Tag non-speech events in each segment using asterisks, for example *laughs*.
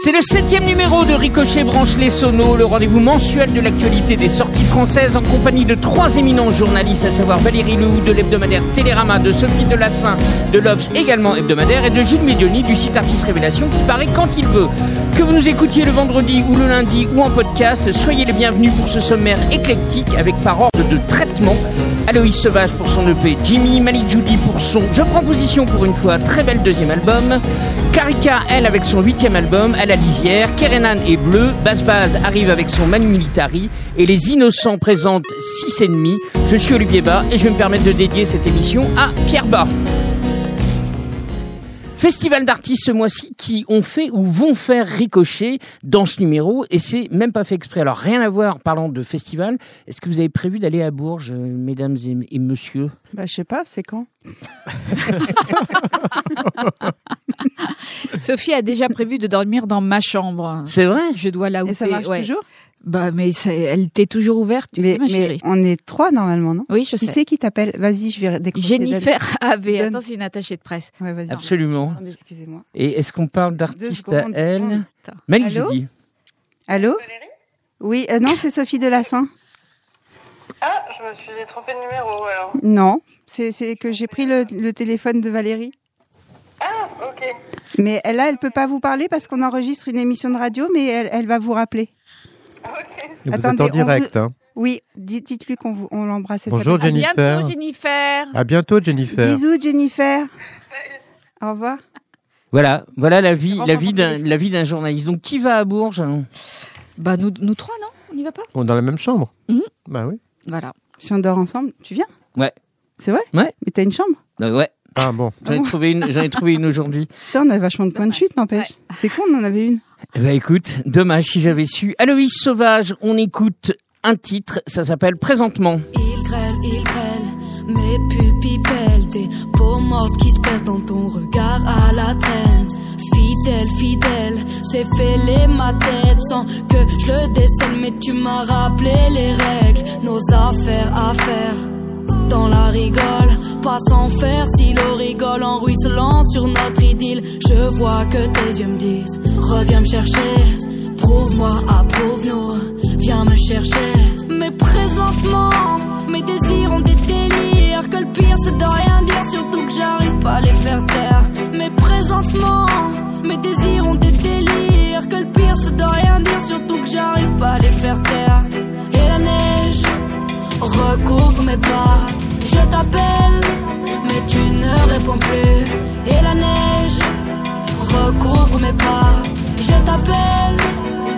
C'est le septième numéro de Ricochet Branche les Sonos, le rendez-vous mensuel de l'actualité des sorties en compagnie de trois éminents journalistes, à savoir Valérie Lou de l'hebdomadaire Télérama, de Sophie Delassin de l'Obs également hebdomadaire et de Gilles Médioni du site Artiste Révélation qui paraît quand il veut. Que vous nous écoutiez le vendredi ou le lundi ou en podcast, soyez les bienvenus pour ce sommaire éclectique avec par ordre de traitement. Aloïs Sauvage pour son EP, Jimmy Malik Judy pour son Je prends position pour une fois, très belle deuxième album, Karika, elle, avec son huitième album, À la lisière, Kerenan est bleu, Baz Baz arrive avec son Manu Militari, et Les Innocents présentent Six ennemis. Je suis Olivier Bas et je vais me permettre de dédier cette émission à Pierre Bas. Festival d'artistes ce mois-ci qui ont fait ou vont faire ricocher dans ce numéro et c'est même pas fait exprès. Alors rien à voir parlant de festival. Est-ce que vous avez prévu d'aller à Bourges, mesdames et, et messieurs? Bah je sais pas, c'est quand? *laughs* Sophie a déjà prévu de dormir dans ma chambre. C'est vrai? Je dois la Et ça marche ouais. toujours? Bah mais ça- elle était toujours ouverte, tu mais, sais ma mais chérie. on est trois normalement, non? Oui, je Qui sais. c'est qui t'appelle? Vas-y, je vais décrocher. Jennifer. Donne. Attends, c'est une attachée de presse. Ouais, vas-y. Absolument. Attendez, Excusez-moi. Et est-ce qu'on parle Deux d'artistes à elle? Allô? Judy. Allô? Oui, euh, non, c'est Sophie Delassin. Ah, je me suis trompée de numéro alors. Non, c'est c'est que j'ai pris le, le téléphone de Valérie. Ah, ok. Mais elle, là, elle peut pas vous parler parce qu'on enregistre une émission de radio, mais elle, elle va vous rappeler. Ok. Et vous Attendez, êtes en direct. Hein. Oui, dites- dites-lui qu'on vous- on l'embrasse. Bonjour À Jennifer. bientôt, Jennifer. À bientôt Jennifer. Bisous, Jennifer. Au revoir. Voilà, voilà la vie, d'un, la vie d'un journaliste. Donc qui va à Bourges hein Bah nous, nous trois, non On n'y va pas On est dans la même chambre. Mhm. Bah oui. Voilà. Si on dort ensemble, tu viens Ouais. C'est vrai Ouais. Mais t'as une chambre Euh, Ouais, Ah bon. j'en ai trouvé une, j'en ai trouvé une aujourd'hui. Putain, on a vachement de points de chute, n'empêche. C'est con, on en avait une. Ben écoute, dommage si j'avais su. Aloïs Sauvage, on écoute un titre, ça s'appelle Présentement. Il grêle, il grêle, mes pupilles pèlent, peaux mortes qui se perdent dans ton regard à la traîne. Fidèle, fidèle, c'est fêlé ma tête sans que je le décèle, mais tu m'as rappelé les règles, nos affaires à faire. Dans la rigole, pas sans faire si l'eau rigole en ruisselant sur notre idylle. Je vois que tes yeux me disent, reviens me chercher, prouve-moi, approuve-nous, viens me chercher. Mais présentement, mes désirs ont des délires. Que le pire c'est de rien dire, surtout que j'arrive pas à les faire taire. Mais présentement, mes désirs ont des délires. Que le pire c'est de rien dire, surtout que j'arrive pas à les faire taire. Et la neige recouvre mes pas. Je t'appelle, mais tu ne réponds plus. Et la neige recouvre mes pas. Je t'appelle,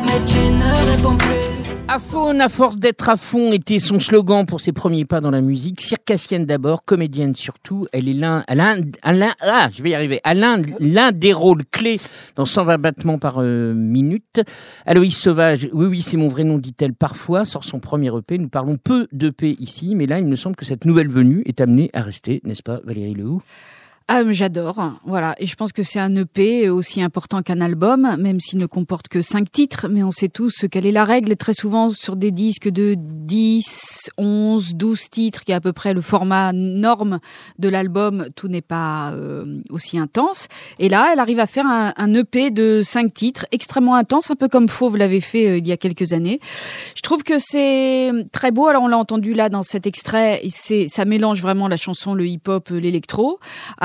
mais tu ne réponds plus. À à force d'être à fond, était son slogan pour ses premiers pas dans la musique. Circassienne d'abord, comédienne surtout. Elle est l'un, elle a un, un- un- ah, je vais y arriver, l'un, l'un des rôles clés dans 120 battements par euh, minute. Aloïs Sauvage, oui, oui, c'est mon vrai nom, dit-elle parfois, sort son premier EP. Nous parlons peu d'EP ici, mais là, il me semble que cette nouvelle venue est amenée à rester, n'est-ce pas, Valérie Lehoux? Ah, j'adore. Voilà. Et je pense que c'est un EP aussi important qu'un album, même s'il ne comporte que cinq titres. Mais on sait tous quelle est la règle. Très souvent, sur des disques de 10, 11, 12 titres, qui est à peu près le format norme de l'album, tout n'est pas euh, aussi intense. Et là, elle arrive à faire un, EP de cinq titres, extrêmement intense, un peu comme Fauve l'avait fait euh, il y a quelques années. Je trouve que c'est très beau. Alors, on l'a entendu là dans cet extrait. C'est, ça mélange vraiment la chanson, le hip-hop, euh, l'électro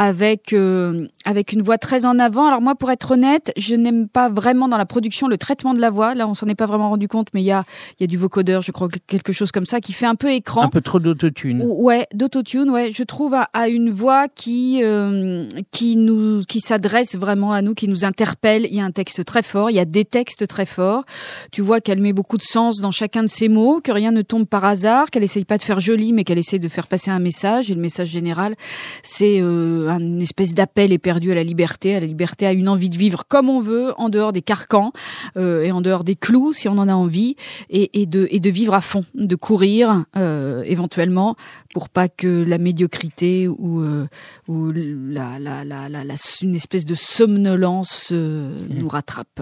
avec euh, avec une voix très en avant. Alors moi, pour être honnête, je n'aime pas vraiment dans la production le traitement de la voix. Là, on s'en est pas vraiment rendu compte, mais il y a il y a du vocodeur, je crois, quelque chose comme ça, qui fait un peu écran. Un peu trop d'autotune. Ouais, d'autotune, ouais. Je trouve à, à une voix qui euh, qui nous qui s'adresse vraiment à nous, qui nous interpelle. Il y a un texte très fort, il y a des textes très forts. Tu vois qu'elle met beaucoup de sens dans chacun de ses mots, que rien ne tombe par hasard, qu'elle essaye pas de faire joli, mais qu'elle essaie de faire passer un message. Et le message général, c'est euh, une espèce d'appel éperdu à la liberté, à la liberté, à une envie de vivre comme on veut, en dehors des carcans euh, et en dehors des clous, si on en a envie, et, et de et de vivre à fond, de courir euh, éventuellement pour pas que la médiocrité ou euh, ou la, la, la, la, une espèce de somnolence euh, nous rattrape.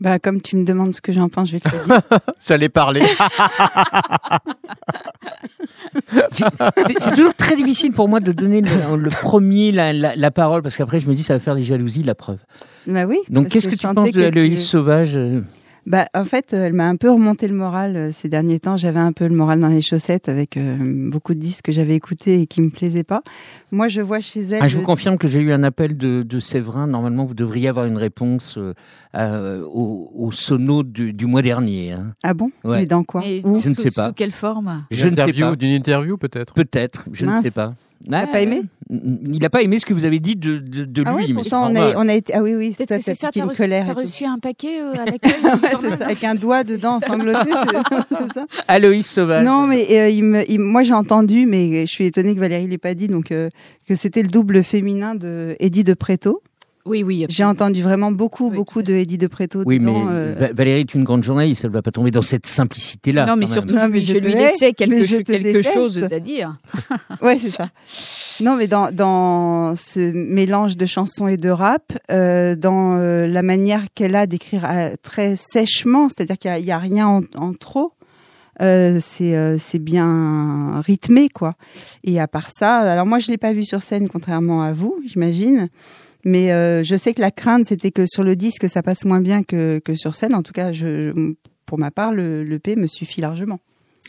Bah, comme tu me demandes ce que j'en pense, je vais te le dire. *laughs* J'allais parler. C'est c'est toujours très difficile pour moi de donner le, le premier la, la, la parole parce qu'après je me dis ça va faire des jalousies la preuve. bah oui. Donc qu'est-ce que, tu penses de que Aloïs tu- Sauvage euh, Bah, en fait, euh, elle m'a un peu remonté le moral euh, ces derniers temps. J'avais un peu le moral dans les chaussettes avec euh, beaucoup de disques que j'avais écoutés et qui me plaisaient pas. Moi, je vois chez elle. Ah, je vous confirme que j'ai eu un appel de, de Séverin. Normalement, vous devriez avoir une réponse euh, au, au sono du, du mois dernier. hein. Ah bon? Ouais. Mais dans quoi? Où Je ne sais pas. Sous quelle forme? Je ne sais pas. D'une interview peut-être? Peut-être, je ne sais pas. T'as pas aimé Il n'a pas aimé ce que vous avez dit de, de, de Ah lui. ouais, mais c'est pourtant, on a, on a été. Ah oui, oui, c'est ça, une reçu, colère. t'as et tout. reçu un paquet euh, à *laughs* l'accueil Ouais, avec un doigt dedans *laughs* sangloté, c'est *laughs* c'est ça Aloïs Sauvage. Non, mais euh, il me, il- moi j'ai entendu, mais je suis étonnée que Valérie l'ait pas dit, donc euh, que c'était le double féminin de Eddie de Préto. Oui, oui. J'ai entendu vraiment beaucoup, Oui, beaucoup de Eddie de Préto Oui, mais euh, Va- Valérie est une grande journaliste, elle ne va pas tomber dans cette simplicité-là. Non, mais surtout. Non, je mais lui- je je te lui hais, laissais quelque, je chose à dire. *laughs* Ouais, c'est ça. Non, mais dans, dans ce mélange de chansons et de rap, euh, dans euh, la manière qu'elle a d'écrire euh, très sèchement, c'est-à-dire qu'il n'y a, rien en, en trop, euh, c'est euh, c'est bien rythmé, quoi. Et à part ça, alors moi, je l'ai pas vu sur scène, contrairement à vous, j'imagine. Mais euh, je sais que la crainte, c'était que sur le disque, ça passe moins bien que, que sur scène. En tout cas, je, pour ma part, le, le P me suffit largement.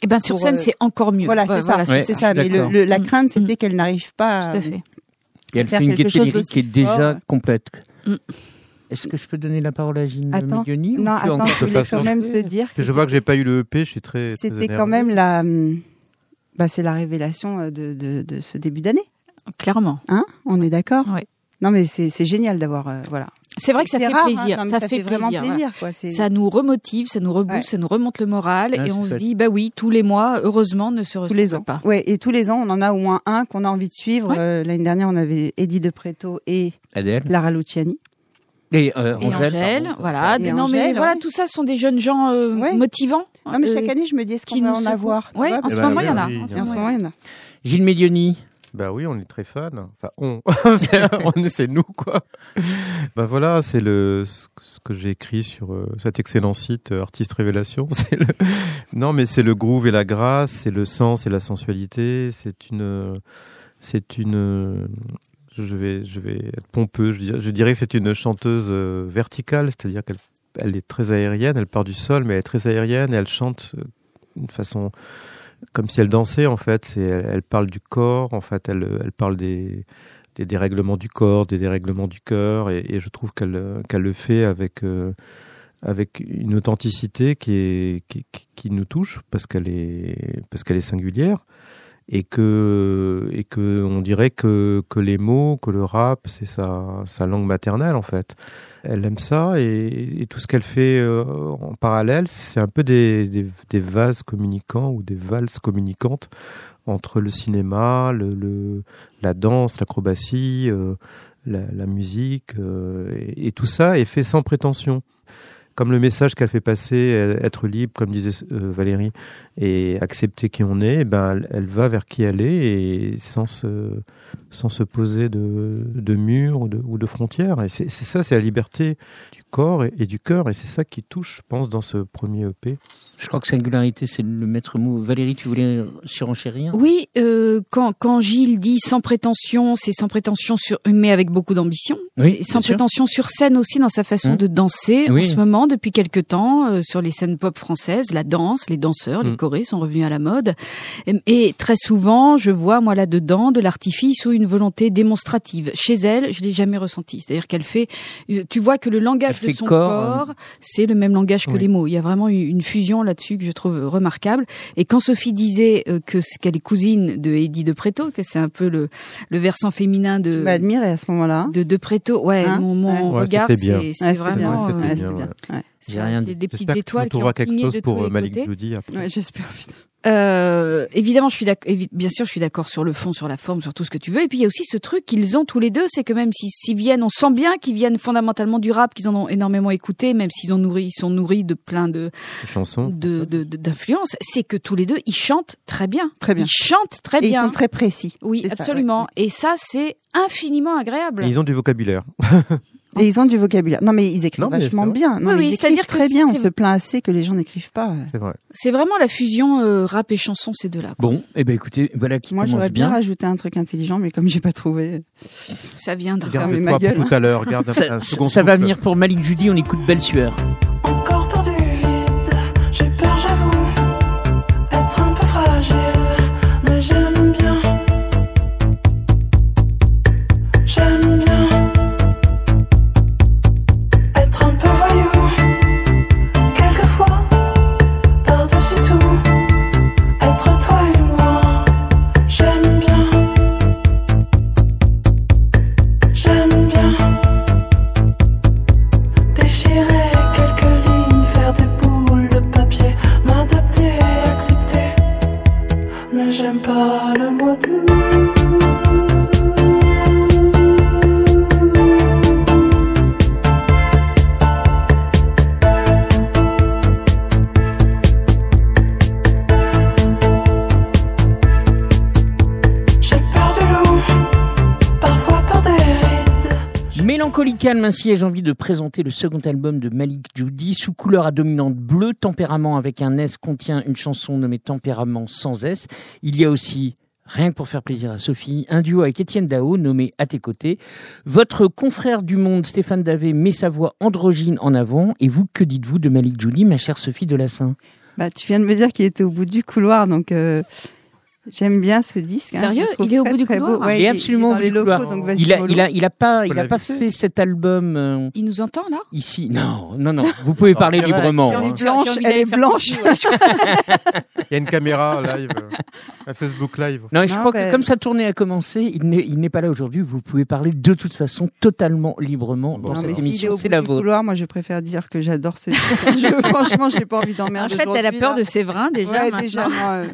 Eh ben, sur Pour, scène, euh, c'est encore mieux. Voilà, Ouais, c'est ça. Ouais, c'est je ça. Mais le, d'accord. le- la Mm, crainte, c'était mm. qu'elle n'arrive pas Tout à, fait. Et elle faire fait une quelque gaieté lyrique qui est déjà complète. Mm. Est-ce que je peux donner la parole à Gilles Attends, ou Non, attends, encore je voulais passer quand même te dire que Je vois que j'ai pas eu le EP, je suis très. c'était quand même la, bah, c'est la révélation euh, de, de, de ce début d'année. Clairement. Hein On est d'accord? Ouais. Non, mais c'est c'est génial d'avoir, euh, voilà. C'est vrai que ça fait rare, hein, plaisir. non, ça, ça fait, fait vraiment plaisir. plaisir, quoi. C'est- Ça nous remotive, ça nous Ouais. ça nous remonte le moral Ouais, et on se dit bah oui, tous les mois, heureusement, ne se tous les ans. pas. Ouais, et tous les ans, on en a au moins un qu'on a envie de suivre. Ouais. Euh, L'année dernière, on avait Eddie de Preto et Adèle Clara Luciani. et, euh, Et Angèle. Voilà. Et non mais voilà, tout ça sont des jeunes gens euh, Ouais. motivants. Non, mais euh, chaque année, je me dis, est-ce qu'on va en avoir Ouais, en ce moment, il y en a. En ce Et en ce moment, il y en a. Gilles Medioni. Bah oui, on est très fans. Enfin, on. *laughs* c'est nous, quoi. Bah voilà, c'est le ce que j'ai écrit sur euh, cet excellent site euh, Artiste Révélation. *laughs* Non, mais c'est le groove et la grâce, c'est le sens et la sensualité. C'est une, c'est une. Je vais, je vais être pompeux. Je dirais, que c'est une chanteuse euh, verticale, c'est-à-dire qu'elle, elle est très aérienne. Elle part du sol, mais elle est très aérienne et elle chante euh, d'une façon comme si elle dansait en fait. Elle, parle du corps, en fait. Elle, parle des, des dérèglements du corps, des dérèglements du cœur, et, je trouve qu'elle, qu'elle le fait avec euh, avec une authenticité qui- qui nous touche parce qu'elle est parce qu'elle est singulière et que et que on dirait que que les mots, que le rap, c'est sa sa langue maternelle en fait. Elle aime ça et, tout ce qu'elle fait euh, en parallèle, c'est un peu des, des, des vases communicants ou des valses communicantes entre le cinéma, le, le la danse, l'acrobatie, euh, la, la musique euh, et tout ça est fait sans prétention. Comme le message qu'elle fait passer, être libre, comme disait euh, Valérie, et accepter qui on est, eh ben elle, va vers qui elle est et sans se sans se poser de, de murs ou de, ou de frontières. Et c'est c'est ça, c'est la liberté du corps et, et du cœur, et c'est ça qui touche, je pense, dans ce premier EP. Je crois que singularité, c'est le maître mot. Valérie, tu voulais surenchérir Oui, euh, quand, quand Gilles dit sans prétention, c'est sans prétention sur, mais avec beaucoup d'ambition. Oui, sans sûr. prétention sur scène aussi dans sa façon Mmh. de danser. Oui. En ce moment, depuis quelque temps, euh, sur les scènes pop françaises, la danse, les danseurs, les Mmh. chorés sont revenus à la mode. Et, et très souvent, je vois moi là-dedans de l'artifice ou une volonté démonstrative. Chez elle, je l'ai jamais ressenti. C'est-à-dire qu'elle fait, euh, tu vois que le langage de son corps, corps, c'est le même langage que Oui. les mots. Il y a vraiment une une fusion là-dessus que je trouve remarquable. Et quand Sophie disait euh, que qu'elle est cousine de Eddie de Préto, que c'est un peu le, le versant féminin de m'as admiré à ce moment-là. de, de Préto, ouais, Hein mon, mon Ouais, regard, c'est Ouais, c'était bien, vraiment, ouais, euh, J'ai rien dit. des petites étoiles qui ont quelque chose de pour euh, Malik après. Ouais, j'espère, putain. Euh, évidemment, je suis Bien sûr, je suis d'accord sur le fond, sur la forme, sur tout ce que tu veux. Et puis il y a aussi ce truc qu'ils ont tous les deux, c'est que même si s'ils viennent, on sent bien qu'ils viennent fondamentalement du rap, qu'ils en ont énormément écouté, même s'ils ont nourri, ils sont nourris de plein de Chanson. de de- de- d'influences. C'est que tous les deux, ils chantent très bien. Très bien. Ils chantent très Et ils bien. sont très précis. Oui, ça, absolument. Et ça, c'est infiniment agréable. Et ils ont du vocabulaire. *laughs* Et ils ont du vocabulaire. Non, mais ils écrivent Non, mais vachement bien. Non, Oui, oui, ils c'est-à-dire écrivent que très bien. On se plaint assez que les gens n'écrivent pas. C'est vrai. C'est vraiment la fusion euh, rap et chanson, ces deux-là. Bon, eh ben écoutez, voilà qui Moi, j'aurais bien rajouté un truc intelligent, mais comme j'ai pas trouvé. Ça viendra. Regarde. mais ma pour gueule. tout à l'heure. Garde Ça, un ça- ça va venir pour Malik Judy, on écoute Belle Sueur. Calme, ainsi ai-je envie de présenter le second album de Malik Judy, sous couleur à dominante bleue, tempérament avec un S contient une chanson nommée Tempérament sans S. Il y a aussi, rien que pour faire plaisir à Sophie, un duo avec Étienne Dao nommé À tes côtés. Votre confrère du monde, Stéphane Davé, met sa voix androgyne en avant. Et vous, que dites-vous de Malik Judy, ma chère Sophie Delassin? Bah, tu viens de me dire qu'il était au bout du couloir, donc euh, j'aime bien ce disque. hein. Sérieux? Il est au très, bout du couloir? beau. Ouais, Il est absolument dans au bout les du locaux, couloir. donc. Il a, il a, il a pas, il a pas fait cet album euh, Il nous entend là? Ici. Non, non, non. Vous pouvez parler librement. Hein. Blanche, elle est blanche. *laughs* Il y a une caméra live, euh, un Facebook live. Non, et je Non, crois ben- que comme sa tournée a commencé, il n'est, il pas là aujourd'hui. Vous pouvez parler de toute façon totalement librement Bon, dans Non, cette mais est émission. au C'est bout la du vôtre. couloir, moi je préfère dire que j'adore ce disque. *laughs* Je- franchement, j'ai pas envie En d'emmerder fait, elle a peur de Séverin déjà. Déjà, euh,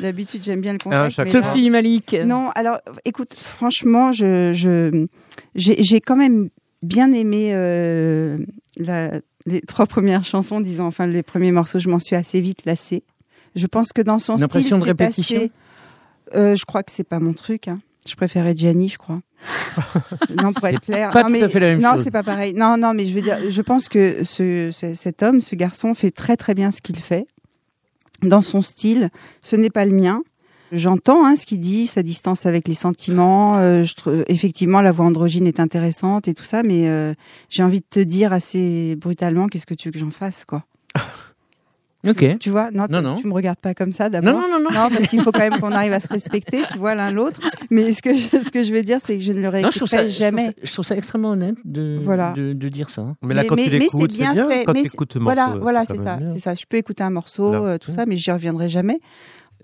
D'habitude, j'aime bien le Ah, mais là- Sophie Malik. Non, alors, écoute, franchement, je, je, j'ai, quand même bien aimé euh, la- les trois premières chansons, disons, enfin les premiers morceaux. Je m'en suis assez vite lassée. Je pense que dans son Une style, impression de répétition assez- euh, je crois que c'est pas mon truc. Hein. Je préférais Gianni, je crois. *laughs* non, pour être clair. pas non, tout à fait la même non, c'est pas pareil. Non, non, mais je veux dire, je pense que ce, ce- cet homme, ce garçon, fait très très bien ce qu'il fait dans son style. Ce n'est pas le mien. J'entends hein, ce qu'il dit, sa distance avec les sentiments. euh, je trouve, effectivement, la voix androgyne est intéressante et tout ça, mais euh, j'ai envie de te dire assez brutalement, qu'est-ce que tu veux que j'en fasse, quoi? *laughs* Ok. Tu vois Non, Non, tu- non. tu me regardes pas comme ça d'abord. Non, non, non, non. Non, parce qu'il faut quand même qu'on arrive à se respecter, tu vois, l'un l'autre. Mais ce que je, ce que je veux dire, c'est que je ne le je, trouve jamais. ça, je trouve ça extrêmement honnête de, Voilà. de, de dire ça. Mais là, quand tu l'écoutes, c'est c'est bien, bien. fait. Quand mais écoutes voilà, voilà, c'est ça, c'est ça. Je peux écouter un morceau, euh, tout ça, mais j'y reviendrai jamais.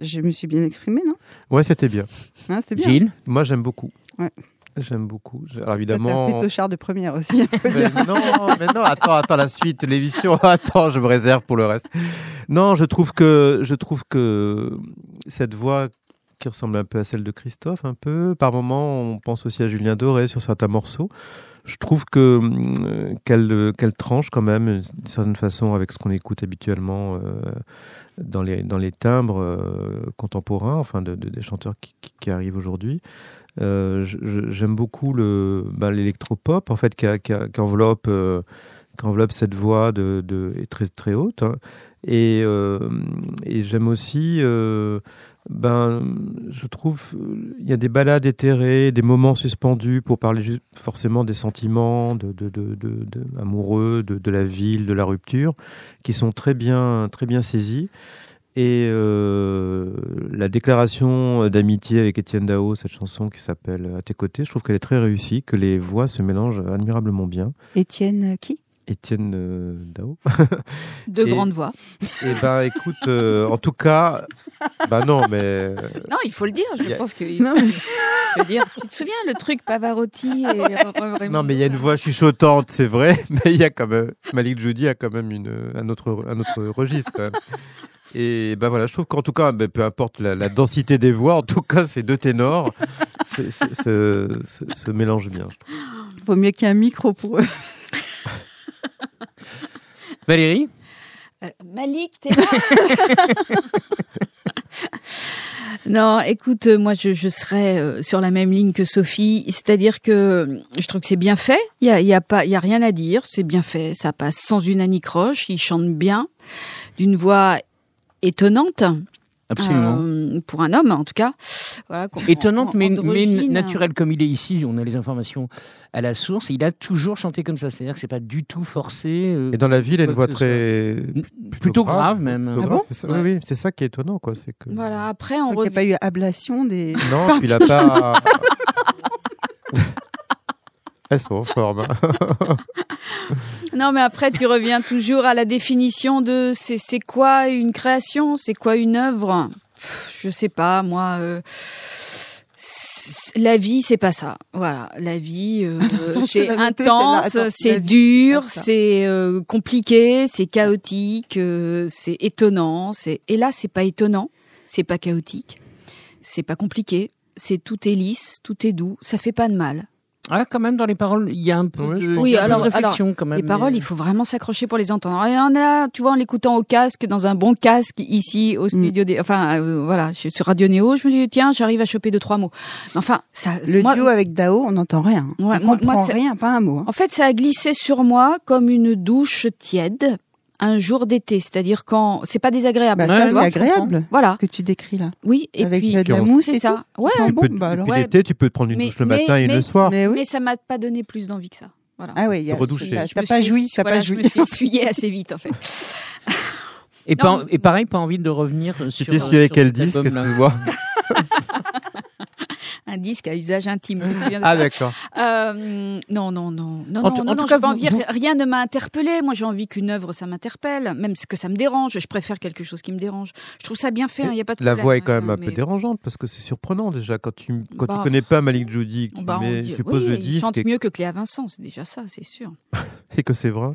Je me suis bien exprimée, non? Ouais, c'était bien. Hein, C'était bien. Gilles? Moi, j'aime beaucoup. Ouais. J'aime beaucoup. Alors évidemment. plutôt char de première aussi. *laughs* Mais non, mais non, attends, attends, la suite, l'émission, *laughs* attends, je me réserve pour le reste. Non, je trouve que, je trouve que cette voix qui ressemble un peu à celle de Christophe, un peu, par moments, on pense aussi à Julien Doré sur certains morceaux. Je trouve que hum, qu'elle qu'elle tranche quand même d'une certaine façon avec ce qu'on écoute habituellement euh, dans les dans les timbres euh, contemporains, enfin de, de- des chanteurs qui, qui- qui arrivent aujourd'hui. Euh, J'aime beaucoup le bah, l'électropop en fait qui, enveloppe euh, qui enveloppe cette voix de, est très très haute hein. et euh, et j'aime aussi ben je trouve il y a des balades éthérées des moments suspendus pour parler forcément des sentiments de, de, de, amoureux de, de la ville de la rupture qui sont très bien très bien saisis et euh, la déclaration d'amitié avec Étienne Dao, cette chanson qui s'appelle À tes côtés, je trouve qu'elle est très réussie, que les voix se mélangent admirablement bien. Étienne, euh, qui? Étienne euh, Dao. *laughs* Deux Et- grandes voix. Et ben écoute, euh, en tout cas, bah non, mais Non, il faut le dire. Je a- pense que. Non, mais- *laughs* Je veux dire, tu te souviens le truc Pavarotti et *laughs* non, mais il y a une voix chuchotante, c'est vrai, mais il y a quand même Malik Judy a quand même une un autre un autre registre quand même. Et ben voilà, je trouve qu'en tout cas, ben, peu importe la, la densité des voix, en tout cas, ces deux ténors se, mélangent bien. Vaut mieux qu'il y ait un micro pour eux. *laughs* Valérie? Euh, Malik, t'es là? *laughs* Non, écoute, euh, moi je, je serais euh, sur la même ligne que Sophie, c'est-à-dire que je trouve que c'est bien fait. Il y a, y a pas, il y a rien à dire. C'est bien fait. Ça passe sans une anicroche. Il chante bien, d'une voix étonnante. Absolument. Euh, pour un homme, en tout cas. Voilà, Étonnante, mais, naturelle comme il est ici. On a les informations à la source. Il a toujours chanté comme ça. C'est-à-dire que c'est pas du tout forcé. euh, Et dans la ville, elle a une voix très plutôt grave, même. plutôt Ah grave, bon c'est ça- Ouais. Oui, c'est ça qui est étonnant, quoi. C'est que Voilà. Après, on Donc, il n'y a pas eu ablation des. non, *laughs* puis il a pas. *laughs* Elles sont en forme. *laughs* Non, mais après, tu reviens toujours à la définition de c'est c'est quoi une création, c'est quoi une œuvre? Pff, Je sais pas, moi. euh, la vie, c'est pas ça. Voilà, la vie, euh, *laughs* c'est intense, c'est dur, c'est euh, compliqué, c'est chaotique, euh, c'est étonnant. C'est et là, c'est pas étonnant, c'est pas chaotique, c'est pas compliqué, c'est tout est lisse, tout est doux, ça fait pas de mal. Ah, quand même, dans les paroles, il y a un peu Oui, de, a peu alors- de réflexion quand même. Les paroles, il faut vraiment s'accrocher pour les entendre. Et on est là, tu vois, en l'écoutant au casque, dans un bon casque ici au studio des, enfin euh, voilà, je suis sur Radio Néo, je me dis tiens, j'arrive à choper deux trois mots. Mais enfin, ça, Le moi- duo avec Dao, on n'entend rien. Ouais, on moi- comprend moi, c'est- rien, pas un mot. hein. en fait, ça a glissé sur moi comme une douche tiède un jour d'été, c'est-à-dire quand c'est pas désagréable. Bah, Ouais, ça, je c'est vois, agréable. Voilà, Ce que tu décris là. oui, et avec puis de la mousse c'est ça. Ouais, tout. Sont Tu peux- bah, alors. puis Ouais. l'été, tu peux te prendre une Mais- douche le mais- matin et mais- le soir. Mais oui. mais ça m'a pas donné plus d'envie que ça. Voilà. Ah oui, il y a- redouché. t'as- Je pas joui, t'as pas Je joui. me suis essuyée assez vite en fait. Et, Non, pas, et pareil, pas envie de revenir Tu euh, suivi avec sur quel cet disque *laughs* album-là. Un disque à usage intime. *laughs* Ah d'accord. Euh, non, non, non, non, En non, non, en non, cas, pas envie- vous- rien ne m'a interpellé. Moi, j'ai envie qu'une œuvre, ça m'interpelle, même ce que ça me dérange. Je préfère quelque chose qui me dérange. Je trouve ça bien fait. Il y a pas de La problème, voix est quand même hein, un peu dérangeante parce que c'est surprenant déjà quand tu quand Bah, tu connais pas Malik Judy, tu, Bah, on mets- dit- tu poses oui, le il disque chante et, mieux que Cléa Vincent, c'est déjà ça, c'est sûr. *laughs* et que c'est vrai.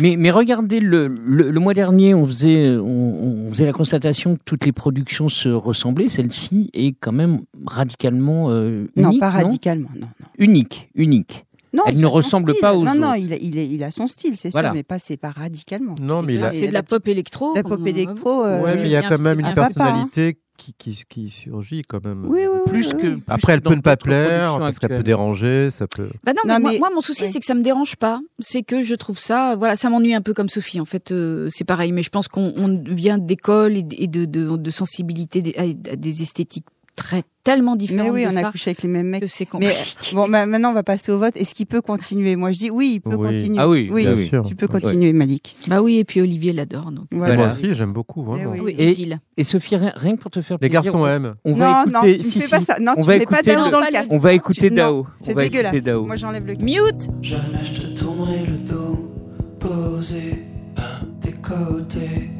Mais, mais regardez, le, le, le mois dernier, on faisait, on, on faisait la constatation que toutes les productions se ressemblaient. Celle-ci est quand même radicalement euh, Non, unique. pas radicalement, non. non. Unique, unique. Non, Elle il ne ressemble style. pas aux Non, non, autres. il a, il, il a son style, c'est Voilà. sûr, mais pas, c'est pas radicalement. Non, mais il a- Et C'est de la pop électro. La pop électro. euh, ouais, mais il y a quand même une hein. personnalité qui, qui qui surgit quand même. Oui, oui, oui. Plus que. plus Après, elle peut ne pas plaire parce qu'elle peut déranger, ça peut. Bah non, Non, mais, moi, mais- moi, mon souci, ouais. c'est que ça me dérange pas. C'est que je trouve ça, voilà, ça m'ennuie un peu comme Sophie. En fait, euh, c'est pareil. Mais je pense qu'on on vient d'école et, de- de, de, de sensibilité à des esthétiques très tellement Mais différentes oui, de on a couché avec les mêmes mecs. que c'est Mais compliqué. bon, ma- maintenant on va passer au vote. Est-ce qu'il peut continuer? Moi je dis oui, il peut Oui. continuer. Ah oui, oui, bien sûr. tu peux continuer, Malik. Bah oui, et puis Olivier l'adore. Donc. Voilà. Moi aussi, j'aime beaucoup Mais vraiment. oui. Oui, Et- Sophie, rien, rien que pour te faire Les plaisir, garçons on- aiment. On va non, écouter. non, tu ne si, fais si, pas ça. Non, on tu va mets pas écouter Dao dans le casque. On va écouter Dao. C'est dégueulasse. Moi j'enlève le. Mute. Jamais je te tournerai le dos, posé à tes côtés.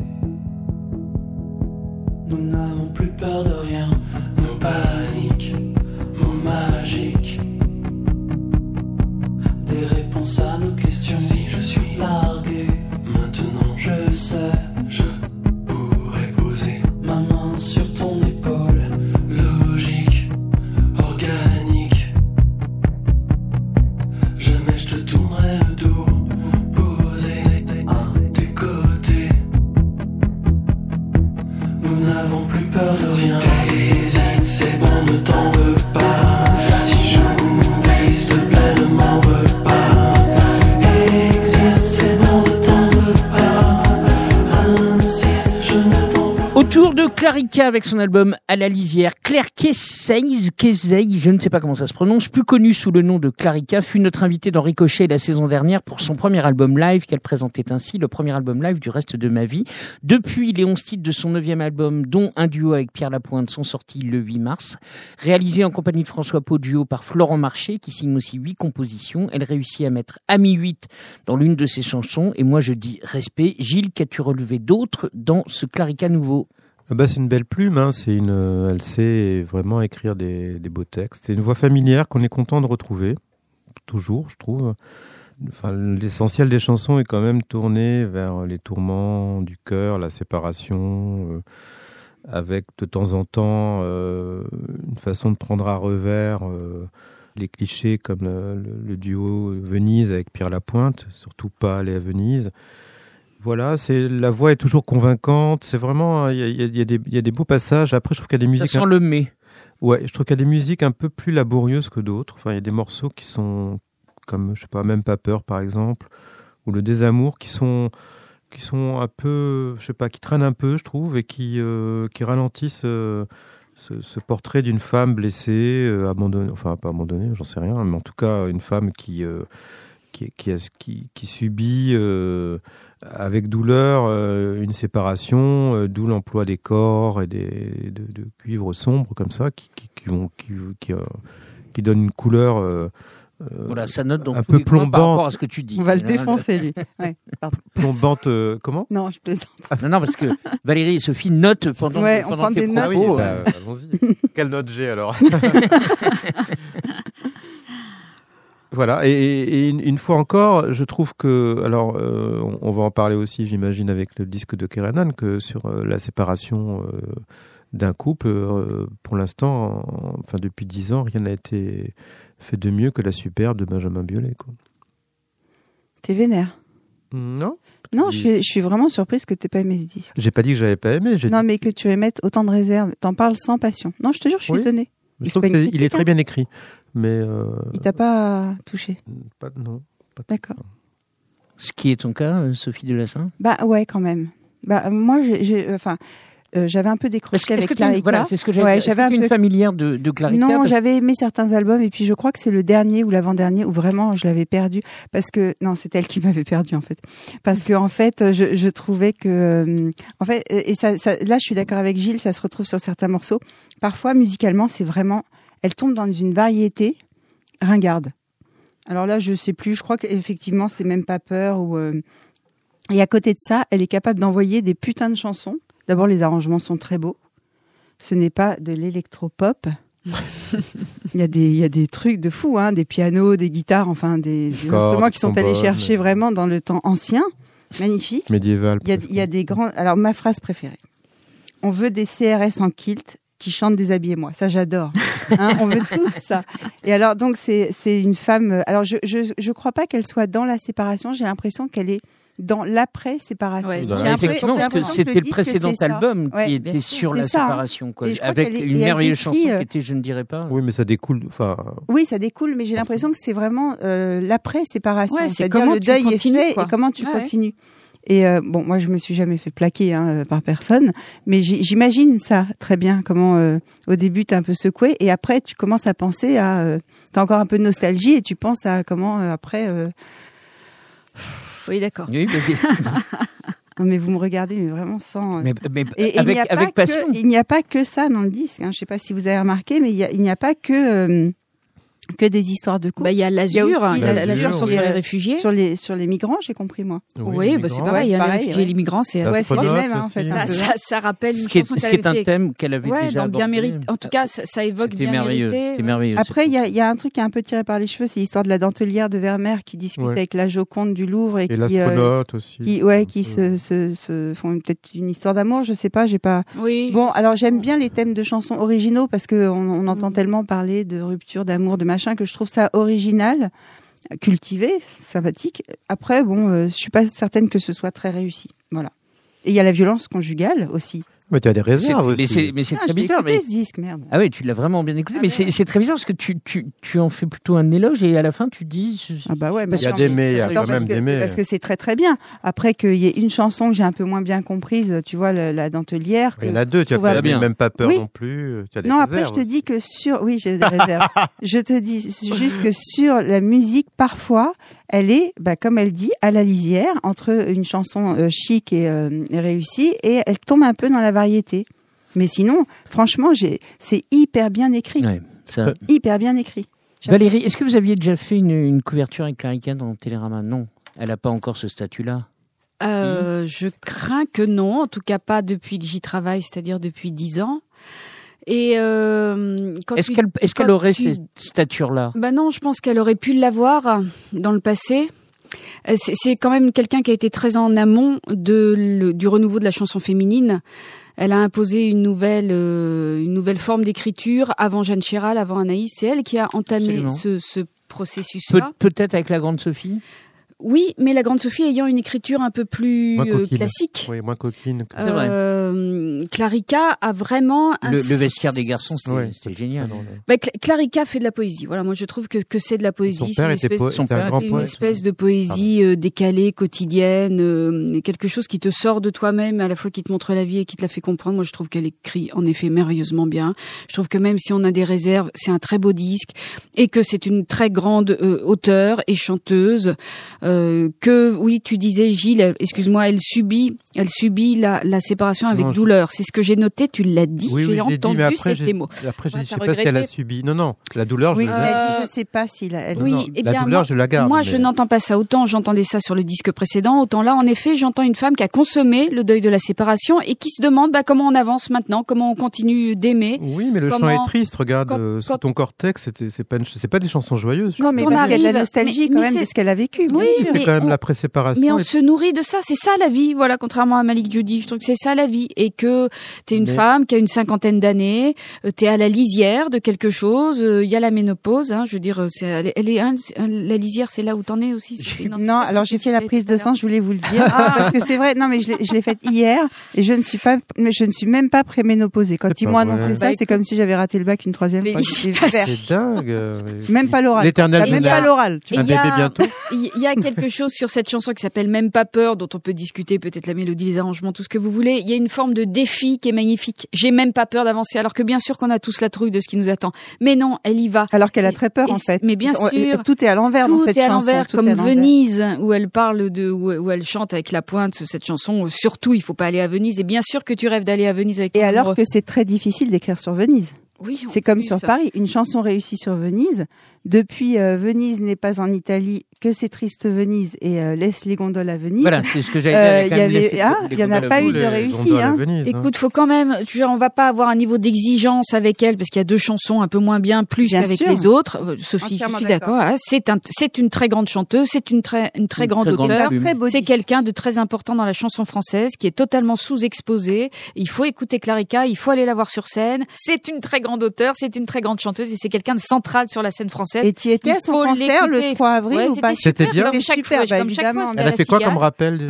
Nous n'avons plus peur de rien, nos paniques, mots magiques. Des réponses à nos questions. Si je suis largué, maintenant je sais, je pourrais poser ma main sur Clarica avec son album À la lisière, Claire Kessey, Kessey, je ne sais pas comment ça se prononce, plus connue sous le nom de Clarica, fut notre invitée dans Ricochet la saison dernière pour son premier album live qu'elle présentait ainsi, le premier album live du reste de ma vie. Depuis, les 11 titres de son neuvième album, dont un duo avec Pierre Lapointe, sont sortis le 8 mars. Réalisé en compagnie de François Poggio par Florent Marché, qui signe aussi huit compositions, elle réussit à mettre Ami 8 dans l'une de ses chansons, et moi je dis respect. Gilles, qu'as-tu relevé d'autres dans ce Clarica nouveau? Bah, c'est une belle plume, hein. c'est une, euh, elle sait vraiment écrire des, beaux textes. C'est une voix familière qu'on est content de retrouver, toujours, je trouve. Enfin, l'essentiel des chansons est quand même tourné vers les tourments du cœur, la séparation, euh, avec de temps en temps euh, une façon de prendre à revers les clichés comme le, le- le duo Venise avec Pierre Lapointe, surtout pas aller à Venise. Voilà, c'est la voix est toujours convaincante. C'est vraiment, il y a, y a- il y a des, il y a des beaux passages. Après, je trouve qu'il y a des Ça musiques. sent le mai. Ouais, je trouve qu'il y a des musiques un peu plus laborieuses que d'autres. Enfin, il y a des morceaux qui sont comme, je sais pas, même pas peur, par exemple, ou le désamour, qui sont qui sont un peu, je sais pas, qui traînent un peu, je trouve, et qui euh, qui ralentissent euh, ce, ce portrait d'une femme blessée, euh, abandonnée, enfin pas abandonnée, j'en sais rien, mais en tout cas une femme qui qui, qui, a- qui, qui subit euh, avec douleur euh, une séparation, euh, d'où l'emploi des corps et des, de, de cuivres sombres comme ça, qui, qui, qui, vont, qui, qui, euh, qui donnent une couleur Voilà, ça note donc un peu points par plombante. rapport à ce que tu dis. On va le Hein, défoncer, lui. *laughs* Ouais, plombante. euh, comment? Non, je plaisante. Non, non, parce que Valérie et Sophie notent pendant, Ouais, on pendant prend tes des notes. bah, euh, allons-y. *laughs* Quelle note j'ai alors? *laughs* Voilà, et, et une, fois encore, je trouve que, alors, euh, on, va en parler aussi, j'imagine, avec le disque de Kerenan, que sur euh, la séparation euh, d'un couple, pour l'instant, en- enfin depuis dix ans, rien n'a été fait de mieux que la superbe de Benjamin Biolay. T'es vénère. Non, Non, je suis, je suis vraiment surprise que t'aies pas aimé ce disque. j'ai pas dit que j'avais pas aimé. J'ai Non, dit- mais que tu émettes autant de réserve. T'en parles sans passion. Non, je te jure, je suis Oui. étonnée. je trouve il est très bien écrit, mais euh, Il t'a pas touché. pas non. pas D'accord. Ce qui est ton cas, euh, Sophie Delassin Bah ouais, quand même. Bah moi, j'ai, j'ai- euh, enfin, euh, j'avais un peu décroché avec Clarica. voilà, c'est ce que j'avais Ouais, j'avais un une peu- familière de, de Clarica Non, Parce- j'avais aimé certains albums et puis je crois que c'est le dernier ou l'avant-dernier où vraiment je l'avais perdu parce que non, c'est elle qui *laughs* m'avait perdu en fait. Parce que en fait, je, je trouvais que euh, en fait et ça, ça- là je suis d'accord avec Gilles, ça se retrouve sur certains morceaux. Parfois musicalement, c'est vraiment elle tombe dans une variété ringarde. Alors là, je sais plus, je crois qu'effectivement, c'est même pas peur ou euh, et à côté de ça, elle est capable d'envoyer des putains de chansons. D'abord, les arrangements sont très beaux. Ce n'est pas de l'électropop. *laughs* il y a des il y a des trucs de fou hein, des pianos, des guitares, enfin des, des Cordes, instruments qui sont allés chercher vraiment dans le temps ancien. Magnifique. Médiéval. Il y a, presque. il y a des grands. Alors, ma phrase préférée. On veut des CRS en kilt qui chantent Déshabillez-moi. Ça, j'adore. Hein, on veut tous ça. Et alors, donc, c'est c'est une femme. euh, Alors, je je je crois pas qu'elle soit dans la séparation. J'ai l'impression qu'elle est dans l'après-séparation. Ouais, Effectivement, parce que c'était le précédent album Ouais, qui bien était sur la ça, séparation, quoi, avec une merveilleuse chanson euh, qui était Je ne dirais pas. Oui, mais ça découle. Enfin, Oui, ça découle, mais j'ai l'impression que c'est vraiment euh, l'après-séparation. Ouais, C'est-à-dire le deuil est fait quoi. et comment tu continues. Et euh, bon, moi, je me suis jamais fait plaquer hein, euh, par personne, mais j'imagine ça très bien. Comment euh, au début t'es un peu secoué et après tu commences à penser à, euh, t'as encore un peu de nostalgie et tu penses à comment euh, après. euh, Oui, d'accord. Oui, vas-y. *laughs* non, mais vous me regardez, mais vraiment sans. mais, mais Et, et il avec, n'y a pas avec passion. que, il n'y a pas que ça dans le disque. Hein. Je sais pas si vous avez remarqué, mais il y a- il n'y a, pas que euh, que des histoires de couple. Bah, il y a Il y a l'Azur, l'Azur, sur les réfugiés. sur les sur les migrants, j'ai compris moi. Oui, les bah, c'est pareil. Ouais, hein, c'est les pareil, réfugiés et ouais. les migrants, c'est La Ouais, c'est les Astronaute mêmes hein, en fait. un ça, ça, ça rappelle une Ce qui est, ce qu'elle qui est avait un thème qu'elle avait Ouais, déjà dans bien mérité. En tout cas, ça, ça évoque bien merveilleux. mérité. Merveilleux. Après, il y a, il y a un truc qui est un peu tiré par les cheveux, c'est l'histoire de la dentelière de Vermeer qui discute Ouais. avec la Joconde du Louvre et, Et qui, euh, l'astronaute aussi. qui, ouais, qui se, se, se font peut-être une histoire d'amour, je sais pas, j'ai pas. Oui. Bon, alors j'aime bien les thèmes de chansons originaux parce que on, on entend tellement parler de rupture, d'amour, de machin que je trouve ça original, cultivé, sympathique. Après, bon, euh, je suis pas certaine que ce soit très réussi. Voilà. Et il y a la violence conjugale aussi. Mais tu as des réserves mais aussi. c'est mais c'est Ah, très bizarre. écouté Mais... ce disque, merde. Ah oui, tu l'as vraiment bien écouté. Ah mais ouais. c'est très bizarre parce que tu, tu, tu en fais plutôt un éloge et à la fin tu dis. je- Ah bah ouais, mais Il y a des mais- il y a quand parce même que, des mais. Parce que c'est très très bien. Après qu'il y ait une chanson que j'ai un peu moins bien comprise, tu vois, la, la dentelière. Il y en que- a deux, tu as bien. même pas peur Oui. non plus. Tu as des Non, après je te dis que sur, oui, j'ai des réserves. *laughs* je te dis juste que sur la musique, parfois, elle est, bah, comme elle dit, à la lisière entre une chanson euh, chic et, euh, et réussie, et elle tombe un peu dans la variété. Mais sinon, franchement, j'ai, c'est hyper bien écrit, Ouais, ça. hyper bien écrit. Valérie, est-ce que vous aviez déjà fait une, une couverture avec Carica dans Télérama? Non, elle n'a pas encore ce statut-là. Euh, je crains que non, en tout cas pas depuis que j'y travaille, c'est-à-dire depuis dix ans. Et euh, Est-ce qu'elle est aurait tu- cette stature-là? Bah non, je pense qu'elle aurait pu l'avoir dans le passé. Euh, C'est quand même quelqu'un qui a été très en amont de le- du renouveau de la chanson féminine. Elle a imposé une nouvelle, euh, une nouvelle forme d'écriture avant Jeanne Chéral, avant Anaïs. C'est elle qui a entamé Absolument. ce, processus-là. Peut-être avec la grande Sophie? Oui, mais la grande Sophie ayant une écriture un peu plus Moins euh, classique. Oui, moins coquine. que- C'est vrai. Euh, Clarica a vraiment un Le, le vestiaire des garçons, c'était Ouais. génial. Ah non, Bah, Cla- Clarica fait de la poésie. Voilà, moi je trouve que, que c'est de la poésie. Son C'est père une était espèce, poète, son c'est un père, c'est une espèce de poésie euh, décalée, quotidienne, euh, quelque chose qui te sort de toi-même, à la fois qui te montre la vie et qui te la fait comprendre. Moi je trouve qu'elle écrit en effet merveilleusement bien. Je trouve que même si on a des réserves, c'est un très beau disque et que c'est une très grande euh, auteure et chanteuse. euh, que oui, tu disais Gilles, excuse-moi, elle subit, elle subit la, la séparation avec Non, je- douleur. C'est ce que j'ai noté. Tu l'as dit. Oui, oui, j'ai dit, entendu après, ces mots. après, je ne sais pas si elle a subi. Non, non, la douleur, Oui, je Euh, je sais pas s'il a. elle- Oui, non, eh la bien, douleur, moi- je la garde. Moi, je n'entends pas ça. Autant j'entendais ça sur le disque précédent, autant là, en effet, j'entends une femme qui a consommé le deuil de la séparation et qui se demande bah, comment on avance maintenant, comment on continue d'aimer. Oui, mais le chant est triste. Regarde, quand- euh, quand- ton cortex, c'était- c'est pas, une- pas des chansons joyeuses. Quand mais on y a de la nostalgie quand même de ce qu'elle a vécu. Oui, c'est mais quand même on- la préséparation. Mais on et- se nourrit de ça, c'est ça la vie, voilà, contrairement à Malik Judy, je trouve que c'est ça la vie, et que t'es une Mais- femme qui a une cinquantaine d'années, euh, t'es à la lisière de quelque chose, il y a la ménopause, hein, je veux dire, euh, elle est, elle est- hein, hein, la lisière c'est là où t'en es aussi. Non, ça, alors j'ai fait la prise de sang, je voulais vous le *laughs* dire, Ah. parce que c'est vrai. Non, mais je l'ai- je l'ai faite hier et je ne suis pas, mais je ne suis même pas préménopausée. Quand ils m'ont annoncé ça, Bah, c'est comme si j'avais raté le bac une troisième fois. C'est dingue. euh, Même pas l'oral. L'éternel même pas l'oral. tu Et Un il y a- bébé bientôt. Il y a quelque chose sur cette chanson qui s'appelle Même pas peur, dont on peut discuter peut-être la mélodie, les arrangements, tout ce que vous voulez. Il y a une forme de défi qui est magnifique. J'ai même pas peur d'avancer, alors que bien sûr qu'on a tous la trouille de ce qui nous attend. Mais non, elle y va. Alors qu'elle a très peur Et en fait. mais bien sûr. Tout est à l'envers dans cette est à chanson. l'envers, comme à. Venise, où elle parle de, où, où elle chante avec la pointe cette chanson. Surtout, il faut pas aller à Venise. Et bien sûr que tu rêves d'aller à Venise avec Et alors que c'est très difficile d'écrire sur Venise. oui, C'est comme plus. sur Paris. Une chanson réussie sur Venise. Depuis euh, Venise n'est pas en Italie, que c'est triste Venise et euh, laisse les gondoles à Venise. Voilà, c'est ce que j'allais Euh, dire. il y avait- ah, il y en a pas eu de Les réussi, gondoles à hein. Venise, hein. Écoute, faut quand même, tu vois, on va pas avoir un niveau d'exigence avec elle parce qu'il y a deux chansons un peu moins bien, plus qu'avec les autres. Euh, Sophie, je suis d'accord. hein. C'est un, c'est une très grande chanteuse, c'est une très, une très Une grande très auteure. C'est quelqu'un de très important dans la chanson française, qui est totalement sous-exposé. Il faut écouter Clarica, il faut aller la voir sur scène. C'est une très grande auteure, c'est une très grande chanteuse et c'est quelqu'un de central sur la scène française. Et tu étais à son concert le l'écouter. 3 avril Ouais, ou pas c'était bien. comme C'était chaque super, fois, bah, comme chaque fois, évidemment. Elle a fait quoi comme rappel